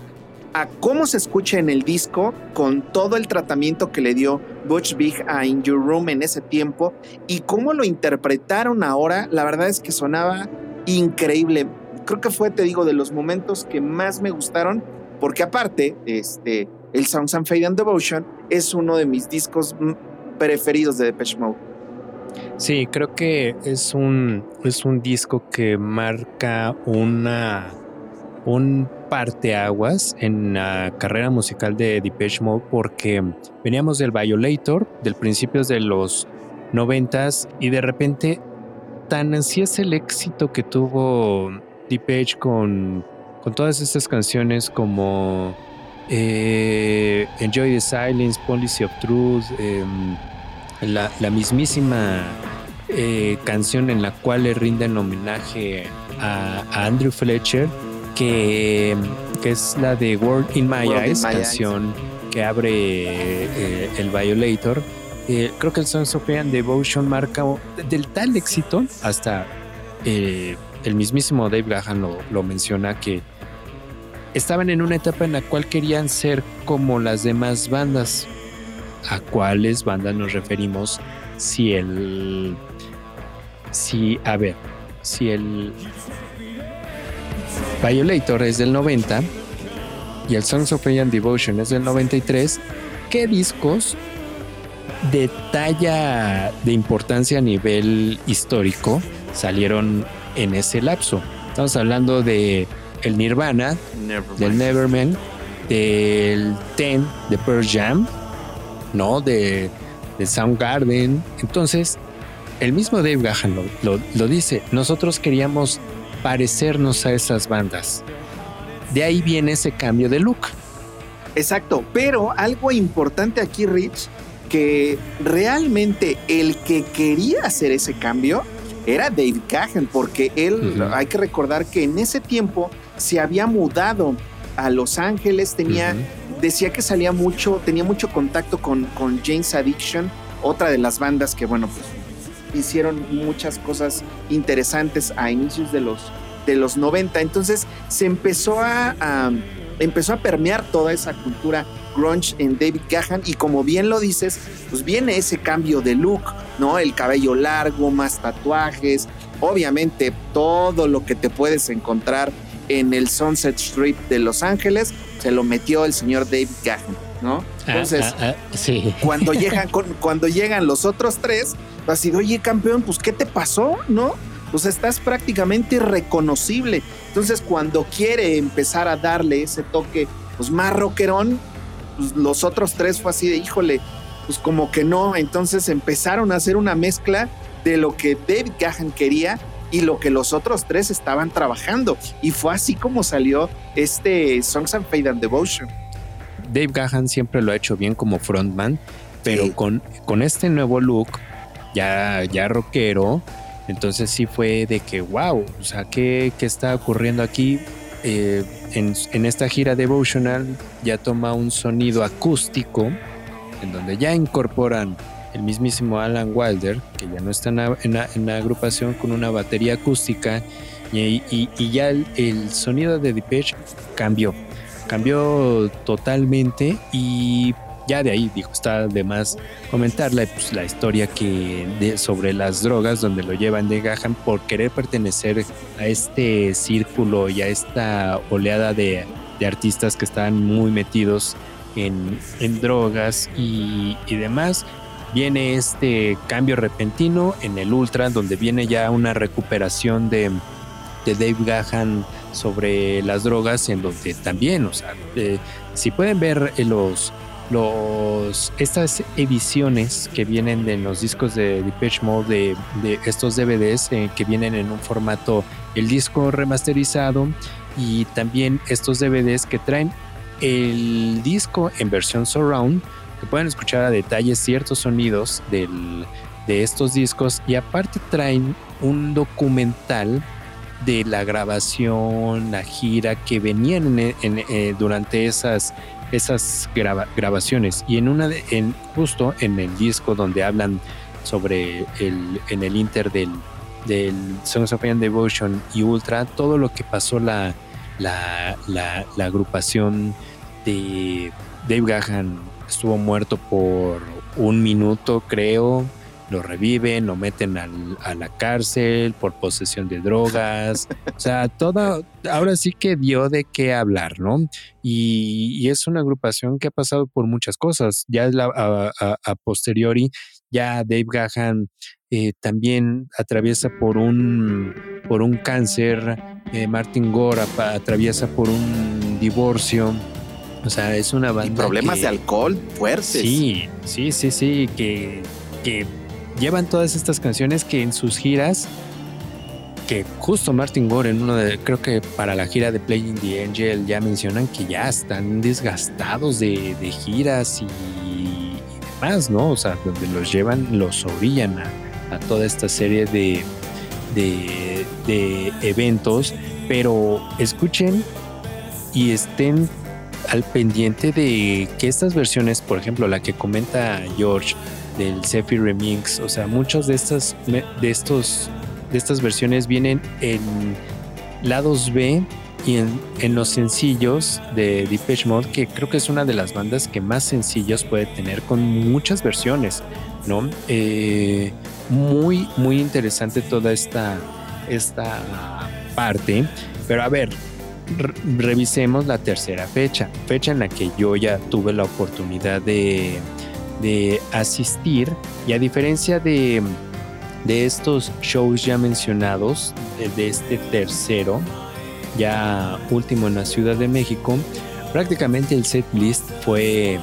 a cómo se escucha en el disco, con todo el tratamiento que le dio Butch Big a In Your Room en ese tiempo y cómo lo interpretaron ahora, la verdad es que sonaba increíble. Creo que fue, te digo, de los momentos que más me gustaron, porque aparte, este, el Sounds and Fade and Devotion es uno de mis discos preferidos de Depeche Mode. Sí, creo que es un, es un disco que marca una un parteaguas en la carrera musical de Depeche Mode porque veníamos del Violator, del principios de los noventas y de repente tan así es el éxito que tuvo Depeche con, con todas estas canciones como eh, Enjoy the Silence, Policy of Truth, em, la, la mismísima eh, canción en la cual le rinden homenaje a, a Andrew Fletcher, que, que es la de World in My World in Eyes, My canción que abre eh, el Violator. Eh, creo que el Sons of and Devotion marca del tal éxito hasta eh, el mismísimo Dave Gahan lo, lo menciona que estaban en una etapa en la cual querían ser como las demás bandas. ¿A cuáles bandas nos referimos? Si el. Si, a ver, si el. Violator es del 90 y el Songs of and Devotion es del 93, ¿qué discos de talla de importancia a nivel histórico salieron en ese lapso? Estamos hablando de el Nirvana, del Nevermind, del Ten de Pearl Jam, ¿no? De, de Soundgarden. Entonces, el mismo Dave Gahan lo, lo- lo dice, nosotros queríamos parecernos a esas bandas. De ahí viene ese cambio de look. Exacto, pero algo importante aquí, Rich, que realmente el que quería hacer ese cambio era Dave Gahan, porque él, hay que recordar que en ese tiempo se había mudado a Los Ángeles, tenía, decía que salía mucho, tenía mucho contacto con, con James Addiction, otra de las bandas que, bueno, pues hicieron muchas cosas interesantes a inicios de los, de los 90. Entonces se empezó a, a- empezó a permear toda esa cultura grunge en David Gahan y como bien lo dices, pues viene ese cambio de look, ¿no? El cabello largo, más tatuajes, obviamente todo lo que te puedes encontrar en el Sunset Strip de Los Ángeles, se lo metió el señor David Gahan, ¿no? Entonces, Ah, ah, ah, sí. cuando llegan con- cuando llegan los otros tres, así de, oye, campeón, pues ¿qué te pasó? ¿No? Pues estás prácticamente irreconocible. Entonces, cuando quiere empezar a darle ese toque pues más rockerón, pues los otros tres fue así de, híjole, pues como que no. Entonces empezaron a hacer una mezcla de lo que David Gahan quería y lo que los otros tres estaban trabajando. Y fue así como salió este Songs and Fade and Devotion. Dave Gahan siempre lo ha hecho bien como frontman, pero Sí. con, con este nuevo look, ya, ya rockero, entonces sí fue de que, wow, o sea, ¿qué, qué está ocurriendo aquí? Eh, en, esta gira devotional ya toma un sonido acústico, en donde ya incorporan el mismísimo Alan Wilder, que ya no está en la, agrupación con una batería acústica, y ya el, el sonido de Depeche cambió cambió totalmente y ya de ahí dijo está de más comentarla pues, la historia que sobre las drogas donde lo llevan de Gahan por querer pertenecer a este círculo y a esta oleada de, artistas que están muy metidos en, en drogas y, y demás. Viene este cambio repentino en el ultra donde viene ya una recuperación de, de Dave Gahan sobre las drogas en donde también, o sea, eh, si pueden ver eh, los, los estas ediciones que vienen de los discos de Depeche Mode de, estos DVDs eh, que vienen en un formato el disco remasterizado y también estos DVDs que traen el disco en versión surround que pueden escuchar a detalle ciertos sonidos del, de estos discos y aparte traen un documental de la grabación, la gira que venían en- en- eh, durante esas, esas graba- grabaciones. Y en una de- en, justo en el disco donde hablan sobre el, en el inter del, del Songs of and Devotion y Ultra, todo lo que pasó la, la, la, la agrupación de Dave Gahan estuvo muerto por un minuto, creo lo reviven, lo meten al- a la cárcel por posesión de drogas. O sea, todo, ahora sí que dio de qué hablar, ¿no? Y, y es una agrupación que ha pasado por muchas cosas. Ya es la- a, a- a posteriori, ya Dave Gahan eh, también atraviesa por un, por un cáncer. eh, Martin Gore atraviesa por un divorcio. O sea, es una banda. Y problemas que- de alcohol fuertes. Sí, sí, sí, sí, que, que llevan todas estas canciones que en sus giras, que justo Martin Gore en uno de, creo que para la gira de Playing the Angel ya mencionan que ya están desgastados de, de giras y, demás, ¿no? O sea, donde los llevan, los orillan a, a toda esta serie de, de, de eventos, pero escuchen y estén al pendiente de que estas versiones, por ejemplo, la que comenta George del Sefi Remix, o sea, muchos de estas de estos de estas versiones vienen en lados B y en, en los sencillos de Depeche Mode, que creo que es una de las bandas que más sencillos puede tener con muchas versiones, ¿no? Eh, muy, muy interesante toda esta, esta parte. Pero a ver, re- revisemos la tercera fecha, fecha en la que yo ya tuve la oportunidad de, de asistir y a diferencia de, de estos shows ya mencionados, de, este tercero, ya último en la Ciudad de México, prácticamente el set list fue,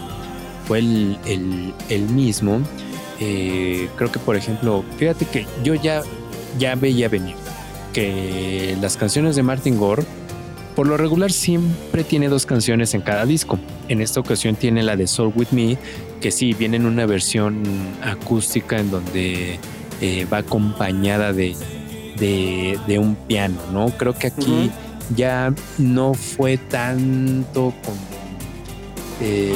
fue el, el- el mismo. Eh, creo que por ejemplo, fíjate que yo ya, ya veía venir que las canciones de Martin Gore por lo regular siempre tiene dos canciones en cada disco. En esta ocasión tiene la de Soul With Me, que sí, viene en una versión acústica en donde eh, va acompañada de, de, de un piano, ¿no? Creo que aquí ya no fue tanto como, eh,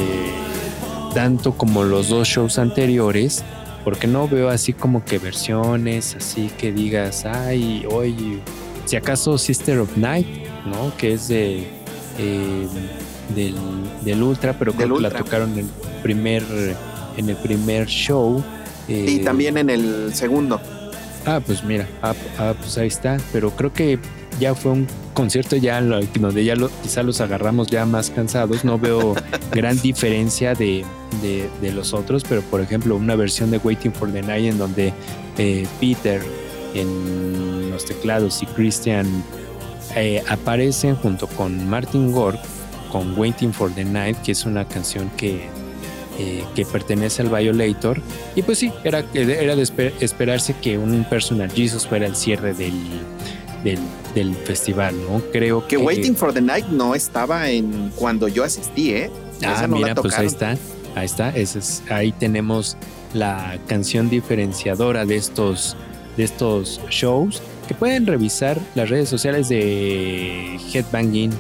tanto como los dos shows anteriores, porque no veo así como que versiones, así que digas, ay, oye, si acaso Sister of Night, ¿no? Que es de eh, del, del Ultra, pero creo Del que la tocaron en el primer en el primer show. Y eh, también en el segundo. Ah, pues mira, ah, ah, pues ahí está. Pero creo que ya fue un concierto ya donde ya lo, quizá los agarramos ya más cansados. No veo gran diferencia de, de- de los otros, pero por ejemplo una versión de Waiting for the Night en donde eh, Peter en los teclados y Christian eh, aparecen junto con Martin Gore con Waiting for the Night, que es una canción que eh, que pertenece al Violator. Y pues sí, era, era de esper- esperarse que un Personal Jesus fuera el cierre del, del, del festival, ¿no? Creo Que que... Waiting for the Night no estaba en cuando yo asistí, ¿eh? Ah, Esa no la mira, pues ahí está. Ahí está. Ese es- ahí tenemos la canción diferenciadora de estos, de estos shows. Que pueden revisar las redes sociales de Headbanging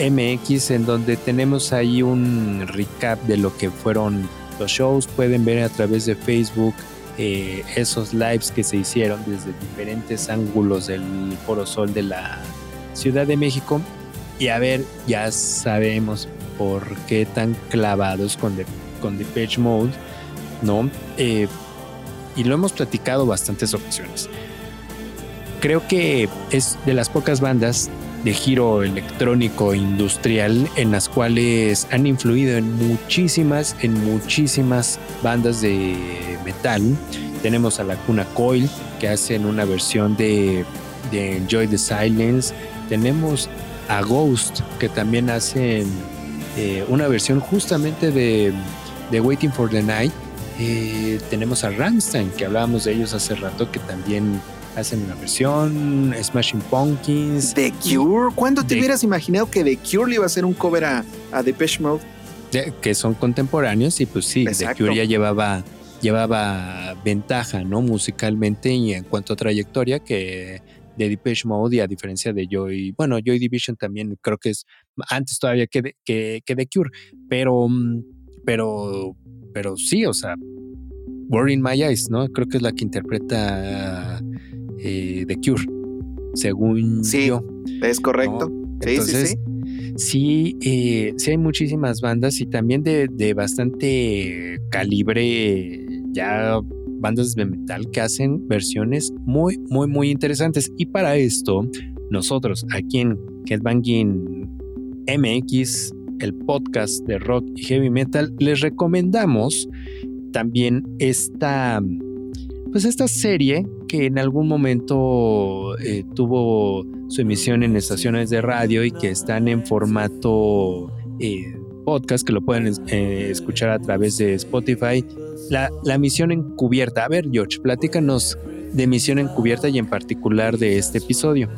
MX, en donde tenemos ahí un recap de lo que fueron los shows. Pueden ver a través de Facebook eh, esos lives que se hicieron desde diferentes ángulos del Foro Sol de la Ciudad de México. Y a ver, ya sabemos por qué tan clavados con, The, con Mode, ¿no? Eh, y lo hemos platicado bastantes ocasiones. Creo que es de las pocas bandas de giro electrónico industrial en las cuales han influido en muchísimas, en muchísimas bandas de metal. Tenemos a la Cuna Coil que hacen una versión de, de Enjoy the Silence. Tenemos a Ghost que también hacen eh, una versión justamente de, de Waiting for the Night. Eh, tenemos a Rammstein que hablábamos de ellos hace rato que también hacen una versión. Smashing Pumpkins. The Cure. ¿Cuándo te The- hubieras imaginado que The Cure le iba a hacer un cover a, a Depeche Mode? de- que son contemporáneos y pues sí, The. Cure ya llevaba, llevaba ventaja, ¿no? Musicalmente y en cuanto a trayectoria que de Depeche Mode y a diferencia de Joy, bueno, Joy Division también creo que es antes todavía que, de- que, que The Cure, pero, mm, pero, pero sí, o sea, Word in My Eyes, ¿no? Creo que es la que interpreta eh, The Cure, según Sí, yo. Es correcto. ¿no? Sí, Entonces, sí, sí. Sí, eh, sí hay muchísimas bandas y también de, de bastante calibre, ya bandas de metal que hacen versiones muy, muy, muy interesantes. Y para esto, nosotros aquí en Headbanging MX, el podcast de rock y heavy metal, les recomendamos también esta, pues esta serie que en algún momento eh, tuvo su emisión en estaciones de radio y que están en formato eh, podcast, que lo pueden eh, escuchar a través de Spotify. La, misión encubierta. A ver, George, platícanos de misión encubierta y en particular de este episodio.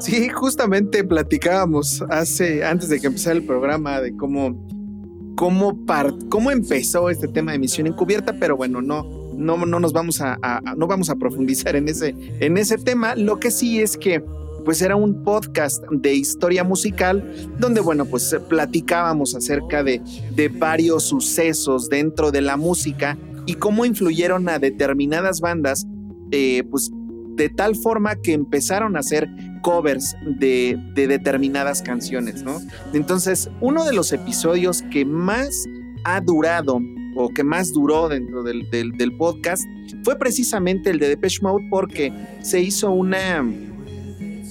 Sí, justamente platicábamos hace, antes de que empezara el programa, de cómo, cómo, cómo empezó este tema de misión encubierta, pero bueno, no, no, no nos vamos a, no vamos a profundizar en ese, en ese tema. Lo que sí es que pues era un podcast de historia musical donde, bueno, pues platicábamos acerca de, de varios sucesos dentro de la música y cómo influyeron a determinadas bandas, eh, pues de tal forma que empezaron a hacer covers de, de determinadas canciones, ¿no? Entonces, uno de los episodios que más ha durado o que más duró dentro del, del- podcast fue precisamente el de Depeche Mode porque se hizo una,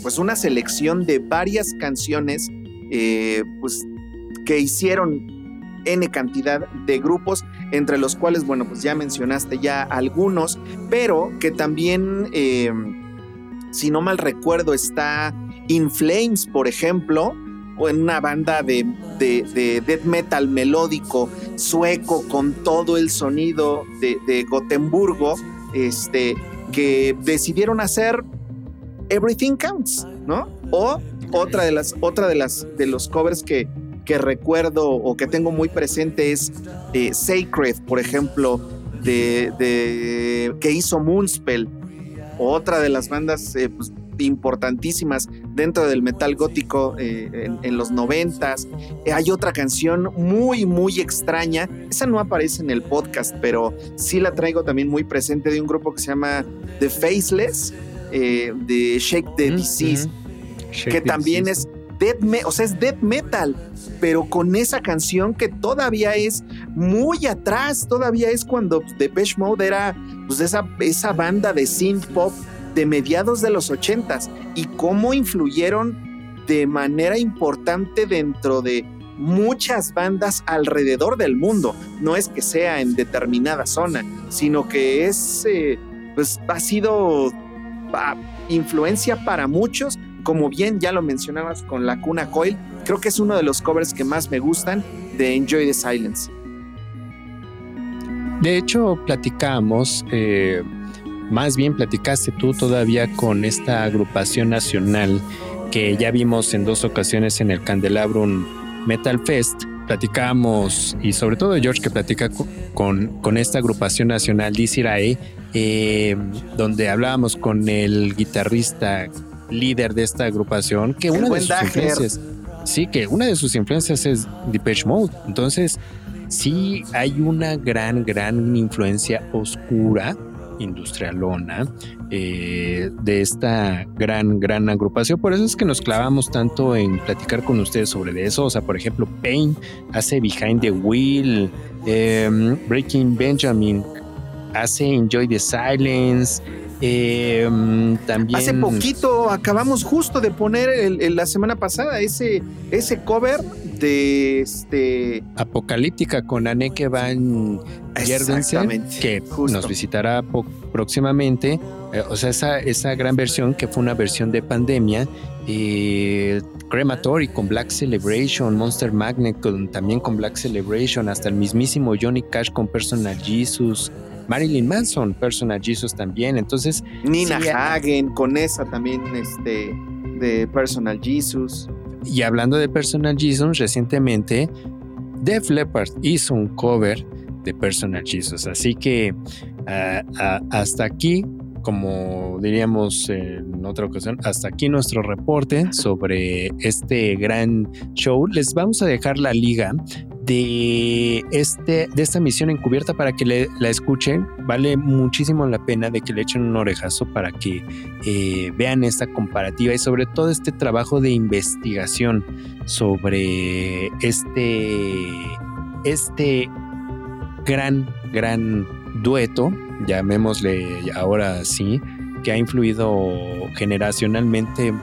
pues una selección de varias canciones eh, pues, que hicieron N cantidad de grupos, entre los cuales, bueno, pues ya mencionaste ya algunos, pero que también, eh, si no mal recuerdo, está In Flames, por ejemplo, una banda de, de, de death metal melódico sueco con todo el sonido de, de Gotemburgo, este, que decidieron hacer Everything Counts, ¿no? O otra de las, otra de las, de los covers que, que recuerdo o que tengo muy presente es eh, Sacred, por ejemplo, de, de- que hizo Moonspell, otra de las bandas eh, pues, importantísimas dentro del metal gótico eh, en, en los noventas. Eh, hay otra canción muy, muy extraña. Esa no aparece en el podcast, pero sí la traigo también muy presente de un grupo que se llama The Faceless, eh, de Shake the Disease que también es death me- o sea, es death metal, pero con esa canción que todavía es muy atrás, todavía es cuando Depeche Mode era pues esa, esa banda de synth pop de mediados de los ochentas y cómo influyeron de manera importante dentro de muchas bandas alrededor del mundo. No es que sea en determinada zona, sino que es, eh, pues ha sido ah, influencia para muchos como bien ya lo mencionabas con la Cuna Coil, creo que es uno de los covers que más me gustan de Enjoy the Silence. De hecho, platicamos, eh, más bien platicaste tú todavía con esta agrupación nacional que ya vimos en dos ocasiones en el Candelabrum Metal Fest. Platicamos, y sobre todo George que platica co- con, con esta agrupación nacional Disirae, eh, donde hablábamos con el guitarrista líder de esta agrupación, que El una de sus Dager. influencias, sí, que una de sus influencias es Depeche Mode. Entonces, sí hay una gran, gran influencia oscura, industrialona, eh, de esta gran, gran agrupación. Por eso es que nos clavamos tanto en platicar con ustedes sobre eso. O sea, por ejemplo, Pain hace Behind the Wheel, eh, Breaking Benjamin hace Enjoy the Silence. eh, también Hace poquito acabamos justo de poner la semana pasada ese, ese cover de este. Apocalíptica con Anneke van Exactamente, que justo. nos visitará próximamente. Eh, o sea, esa, esa gran versión que fue una versión de pandemia. eh, Crematory con Black Celebration, Monster Magnet con, también con Black Celebration, hasta el mismísimo Johnny Cash con Personal Jesus, Marilyn Manson, Personal Jesus también. Entonces, Nina Sí, Hagen con esa también este de Personal Jesus. Y hablando de Personal Jesus, recientemente Def Leppard hizo un cover de Personal Jesus. Así que hasta aquí, como diríamos en otra ocasión, hasta aquí nuestro reporte sobre este gran show. Les vamos a dejar la liga de, este, de esta misión encubierta para que la escuchen. Vale muchísimo la pena de que le echen un orejazo para que eh, vean esta comparativa y sobre todo este trabajo de investigación sobre este, este gran, gran dueto, llamémosle ahora así, que ha influido generacionalmente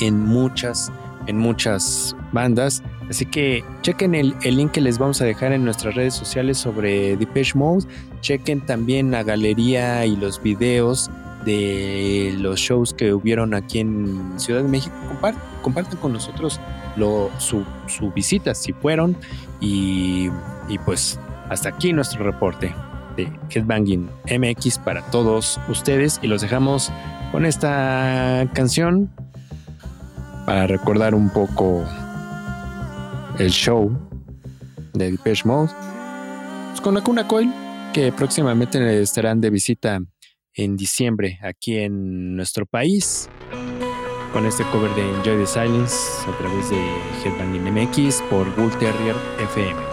en muchas, en muchas bandas. Así que chequen el, el link que les vamos a dejar en nuestras redes sociales sobre Depeche Mode. Chequen también la galería y los videos de los shows que hubieron aquí en Ciudad de México. Compar- compartan con nosotros su, su visita si fueron. Y, y pues hasta aquí nuestro reporte de Headbanging MX para todos ustedes. Y los dejamos con esta canción para recordar un poco el show de Depeche Mode. Pues con la Coil, que próximamente estarán de visita en diciembre aquí en nuestro país. Con este cover de Enjoy the Silence a través de Headbanging MX por Bull Terrier FM.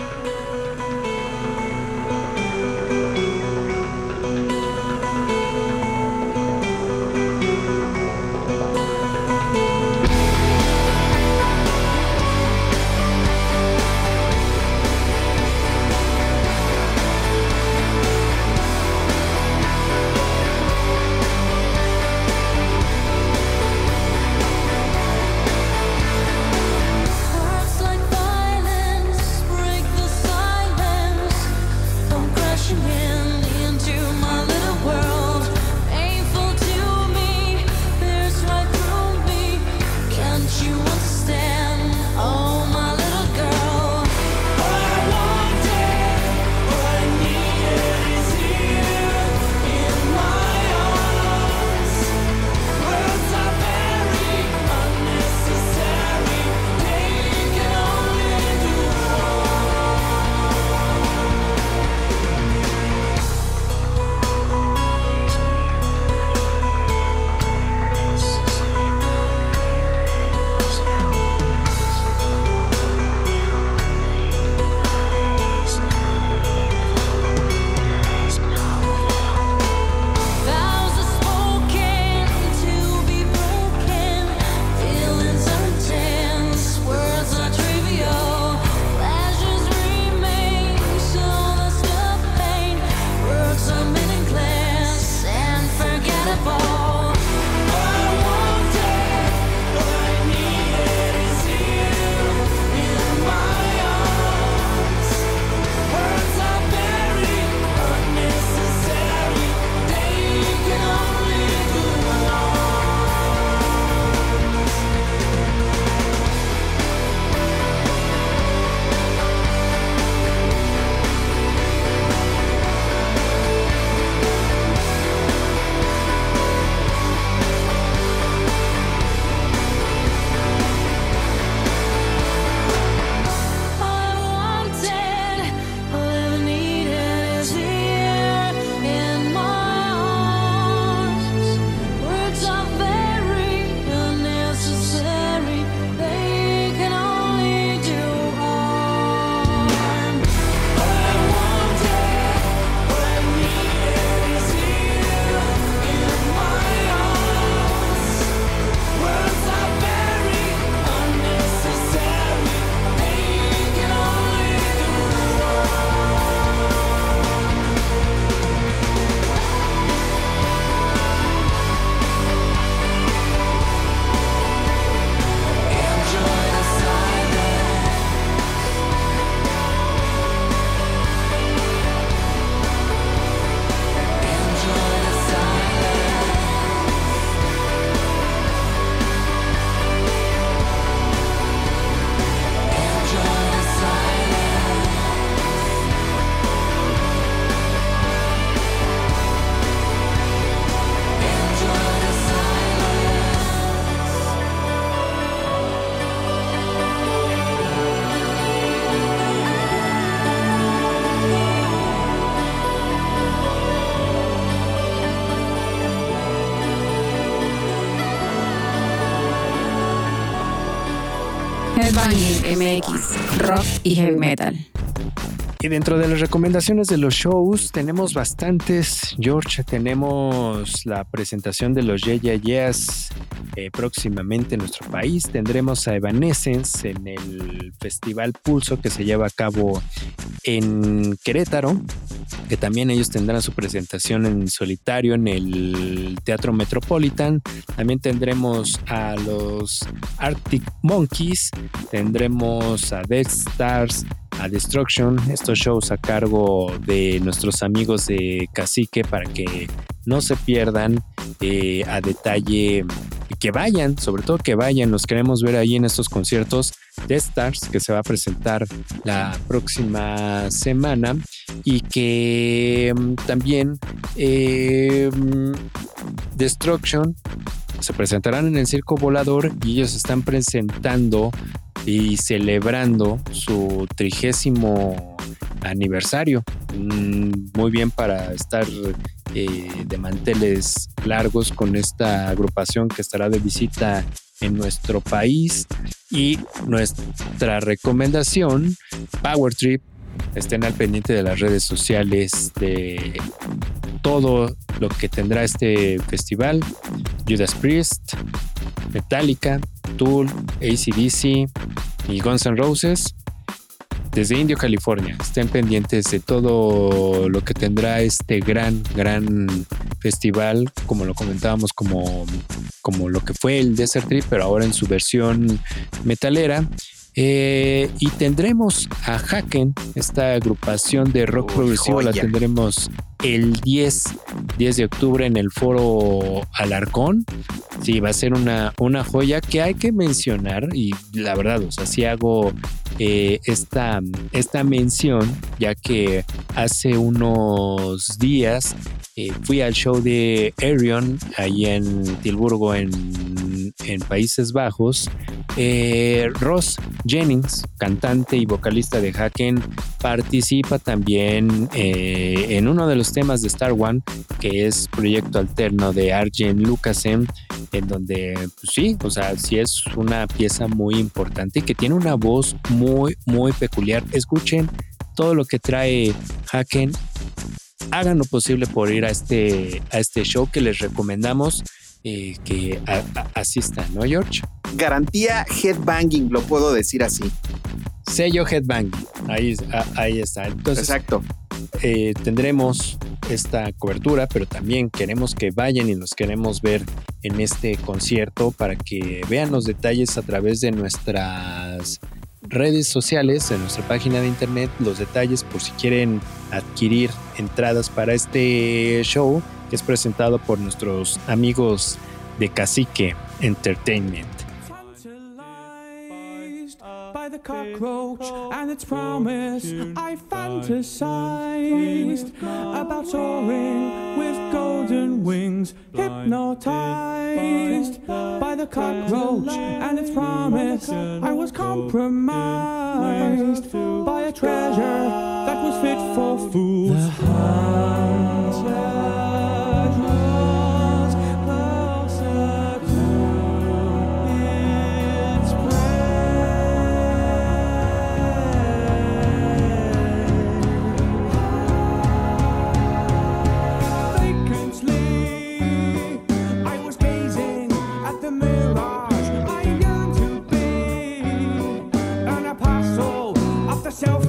MX, rock y heavy metal. Y dentro de las recomendaciones de los shows tenemos bastantes. George, tenemos la presentación de los Yeah Yeah Yeahs próximamente en nuestro país. Tendremos a Evanescence en el Festival Pulso que se lleva a cabo en Querétaro, que también ellos tendrán su presentación en solitario en el Teatro Metropolitan. También tendremos a los Arctic Monkeys, tendremos a Death Stars, a Destruction, estos shows a cargo de nuestros amigos de Cacique para que no se pierdan eh, a detalle que vayan, sobre todo que vayan, nos queremos ver ahí en estos conciertos de Stars que se va a presentar la próxima semana y que mm, también eh, mm, Destruction se presentarán en el Circo Volador y ellos están presentando y celebrando su trigésimo aniversario. Mm, Muy bien para estar eh, de manteles largos con esta agrupación que estará de visita en nuestro país y nuestra recomendación Power Trip estén al pendiente de las redes sociales de todo lo que tendrá este festival. Judas Priest Metallica Tool ACDC y Guns N' Roses desde Indio, California. Estén pendientes de todo lo que tendrá este gran, gran festival, como lo comentábamos, como, como lo que fue el Desert Trip, pero ahora en su versión metalera. Eh, y tendremos a Haken, esta agrupación de rock progresivo, la tendremos el 10, 10 de octubre en el foro Alarcón. Sí, va a ser una, una joya que hay que mencionar y la verdad, o sea, sí hago eh, esta, esta mención, ya que hace unos días eh, fui al show de Arion ahí en Tilburgo, en, en Países Bajos. Eh, Ross Jennings, cantante y vocalista de Haken, participa también en uno de los temas de Star One, que es proyecto alterno de Arjen Lucasen, en donde, pues sí, o sea, sí es una pieza muy importante y que tiene una voz muy, muy peculiar. Escuchen todo lo que trae Haken. Hagan lo posible por ir a este, a este show que les recomendamos eh, que a- a- asistan, ¿no, George? Garantía headbanging, lo puedo decir así. Sello Headbang. Ahí, a- ahí está. Entonces, Exacto. Eh, tendremos esta cobertura, pero también queremos que vayan y los queremos ver en este concierto para que vean los detalles a través de nuestras redes sociales, en nuestra página de internet, los detalles por si quieren adquirir entradas para este show que es presentado por nuestros amigos de Cacique Entertainment. The cockroach and its promise. I fantasized about soaring with golden wings. Hypnotized by the cockroach and its promise. I was compromised by a treasure that was fit for fools. Of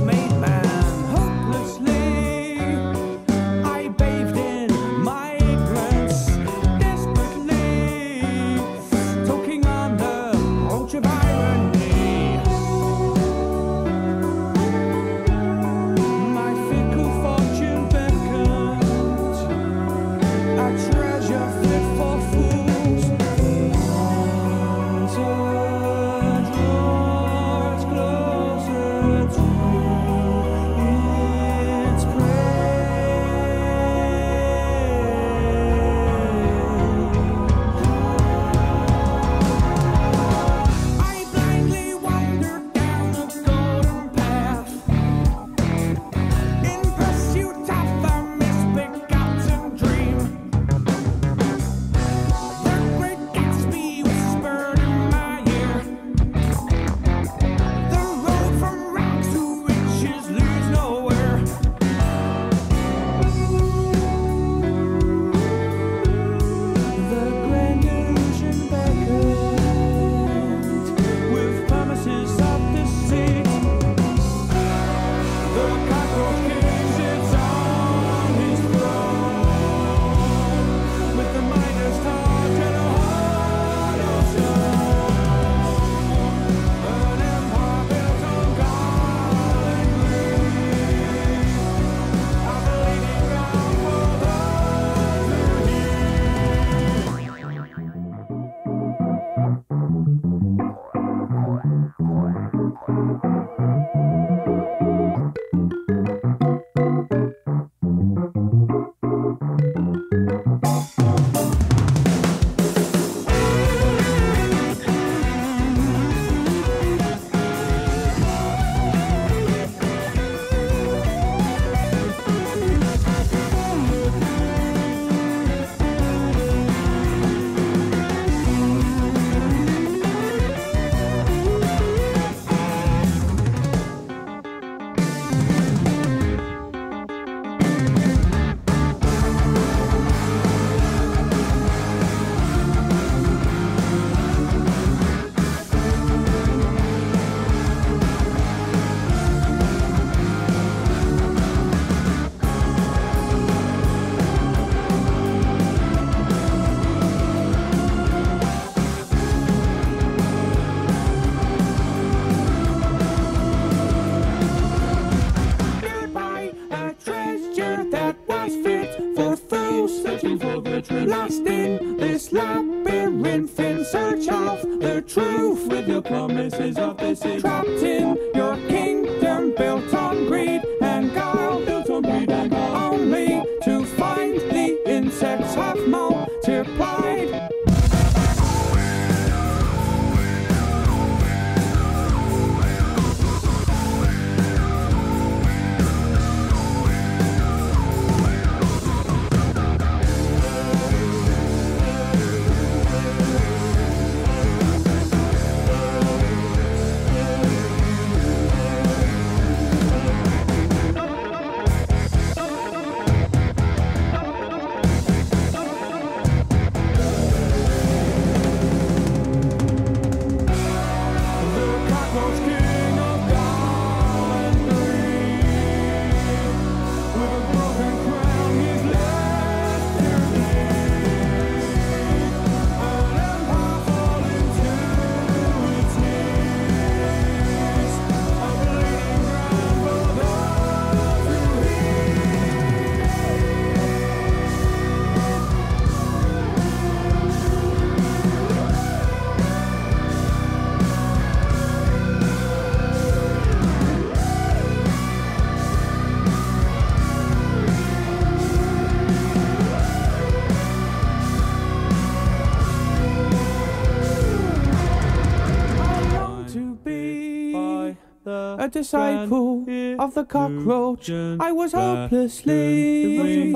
disciple of the cockroach. I was hopelessly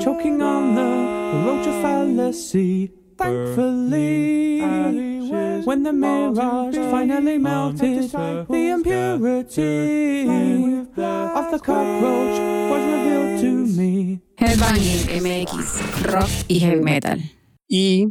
choking on the roach of fallacy. Thankfully, when the mirage finally melted, the impurity of the cockroach was revealed to me. Headbanging MX, rock y heavy metal. Y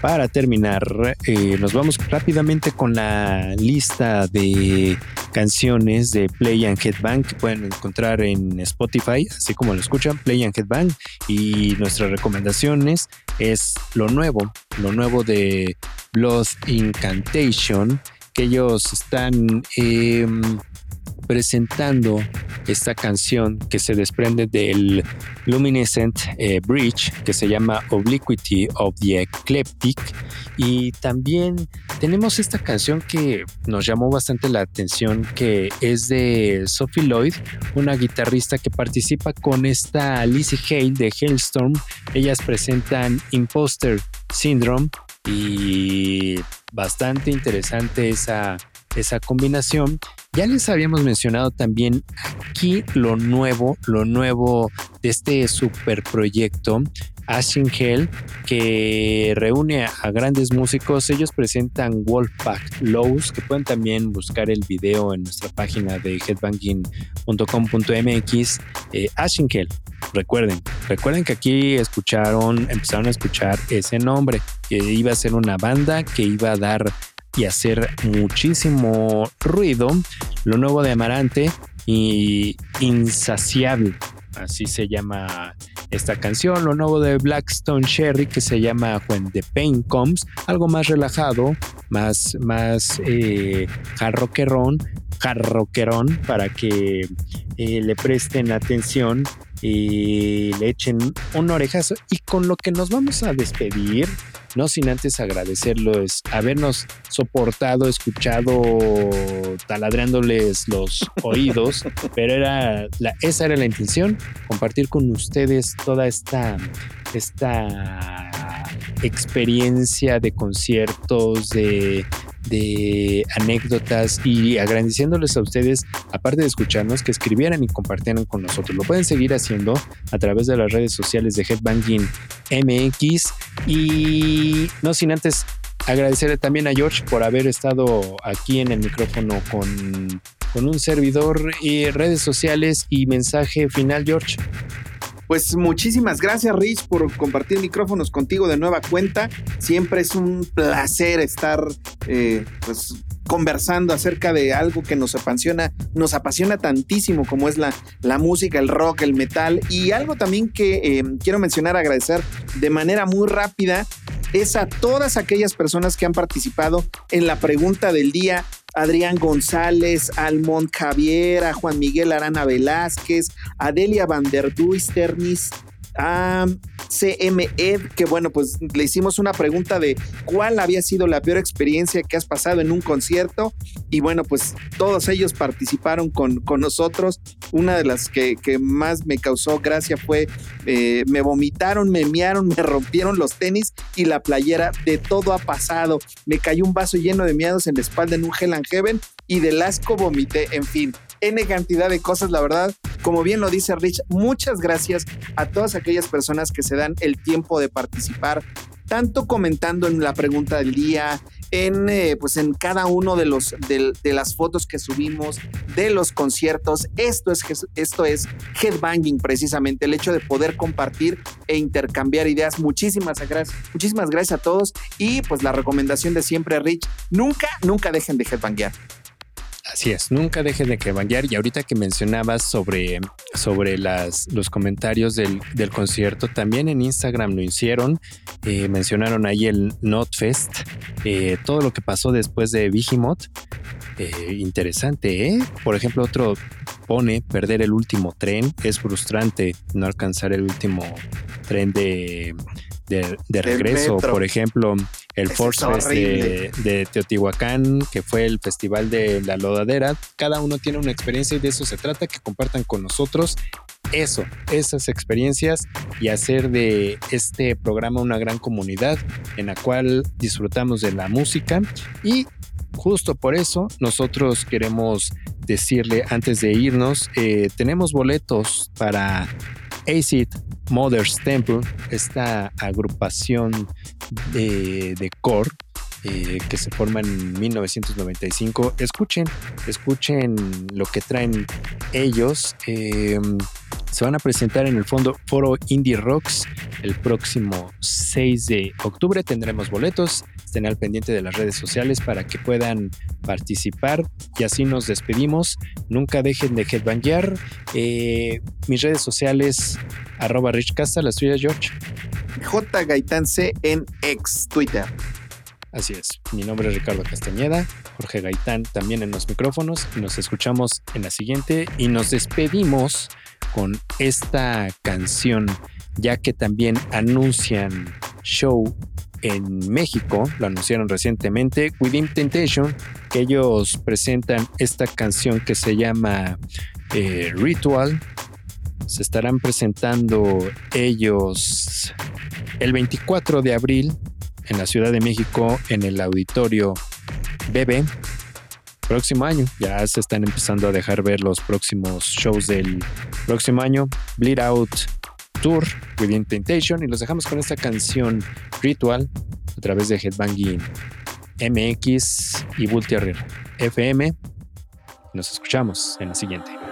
para terminar, eh, nos vamos rápidamente con la lista de canciones de Play and Headbang que pueden encontrar en Spotify, así como lo escuchan, Play and Headbang. Y nuestras recomendaciones es lo nuevo, lo nuevo de Blood Incantation, que ellos están em, presentando esta canción que se desprende del Luminescent eh, Bridge que se llama Obliquity of the Eclectic y también tenemos esta canción que nos llamó bastante la atención que es de Sophie Lloyd una guitarrista que participa con esta Lizzie Hale de Hailstorm ellas presentan Imposter Syndrome y bastante interesante esa, esa combinación. Ya les habíamos mencionado también aquí lo nuevo, lo nuevo de este super proyecto. Ashen Hell, que reúne a grandes músicos. Ellos presentan Wolfpack Lows, que pueden también buscar el video en nuestra página de headbanging.com.mx. Eh, Ashen Hell, recuerden, recuerden que aquí escucharon, empezaron a escuchar ese nombre, que iba a ser una banda que iba a dar y hacer muchísimo ruido. Lo nuevo de Amarante y Insaciable, así se llama esta canción. Lo nuevo de Blackstone Cherry que se llama When the Pain Comes, algo más relajado, más, más eh, jarroquerón, jarroquerón para que eh, le presten atención y le echen un orejazo. Y con lo que nos vamos a despedir, no sin antes agradecerles habernos soportado, escuchado, taladreándoles los oídos, pero era la, esa era la intención, compartir con ustedes toda esta, esta experiencia de conciertos, de, de anécdotas y agradeciéndoles a ustedes, aparte de escucharnos, que escribieran y compartieran con nosotros. Lo pueden seguir haciendo a través de las redes sociales de Headbanging MX y no sin antes agradecerle también a George por haber estado aquí en el micrófono con, con un servidor y redes sociales y mensaje final, George. Pues muchísimas gracias, Rich, por compartir micrófonos contigo de nueva cuenta. Siempre es un placer estar eh, pues, conversando acerca de algo que nos apasiona, nos apasiona tantísimo como es la, la música, el rock, el metal. Y algo también que eh, quiero mencionar, agradecer de manera muy rápida, es a todas aquellas personas que han participado en la pregunta del día Adrián González, Almond Javier, Juan Miguel Arana Velázquez, a Delia Van der Duisternis, a CMED, que bueno, pues le hicimos una pregunta de cuál había sido la peor experiencia que has pasado en un concierto. Y bueno, pues todos ellos participaron con, con nosotros. Una de las que, que más me causó gracia fue, eh, me vomitaron, me mearon, me rompieron los tenis y la playera. De todo ha pasado. Me cayó un vaso lleno de miados en la espalda en un Hell and Heaven y del asco vomité. En fin, N cantidad de cosas, la verdad. Como bien lo dice Rich, muchas gracias a todas aquellas personas que se dan el tiempo de participar, tanto comentando en la pregunta del día, en, eh, pues en cada uno de, los, de, las fotos que subimos, de los conciertos. Esto es, esto es headbanging precisamente, el hecho de poder compartir e intercambiar ideas. Muchísimas gracias, muchísimas gracias a todos y pues la recomendación de siempre, Rich, nunca, nunca dejen de headbanguear. Así es, nunca dejen de crebanguear. Y ahorita que mencionabas sobre, sobre las, los comentarios del, del concierto, también en Instagram lo hicieron. Eh, mencionaron ahí el Notfest, eh, todo lo que pasó después de Vigimot. Eh, interesante, ¿eh? Por ejemplo, otro pone perder el último tren. Es frustrante no alcanzar el último tren de, de, de regreso. Por ejemplo, el Eso Force Fest de Teotihuacán, que fue el festival de la lodadera. Cada uno tiene una experiencia y de eso se trata, que compartan con nosotros eso, esas experiencias y hacer de este programa una gran comunidad en la cual disfrutamos de la música y justo por eso nosotros queremos decirle antes de irnos, eh, tenemos boletos para Acid Mother's Temple, esta agrupación de, de core eh, que se forma en 1995. Escuchen, escuchen lo que traen ellos. Eh, se van a presentar en el fondo Foro Indie Rocks el próximo 6 de octubre. Tendremos boletos. Estén al pendiente de las redes sociales para que puedan participar. Y así nos despedimos. Nunca dejen de headbanguear. Eh, mis redes sociales, arroba Rich Casta, las tuyas, George. J Gaitán C en ex Twitter. Así es. Mi nombre es Ricardo Castañeda, Jorge Gaitán también en los micrófonos y nos escuchamos en la siguiente y nos despedimos con esta canción ya que también anuncian show en México, lo anunciaron recientemente, Within Temptation, que ellos presentan esta canción que se llama eh, Ritual. Se estarán presentando ellos el 24 de abril en la Ciudad de México en el auditorio BB. Próximo año, ya se están empezando a dejar ver los próximos shows del próximo año. Bleed Out Tour, Within Temptation, y los dejamos con esta canción Ritual a través de Headbanging MX y Bull Terrier FM. Nos escuchamos en la siguiente.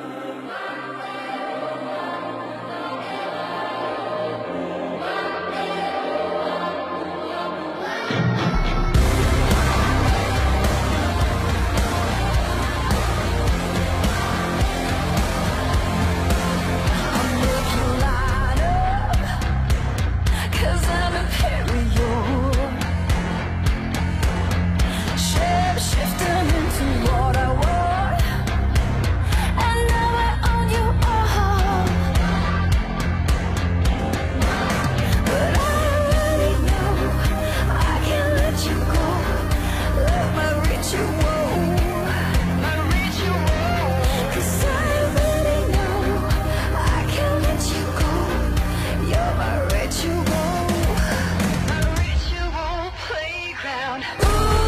Ooh.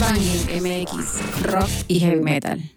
Headbanging MX, rock y heavy metal.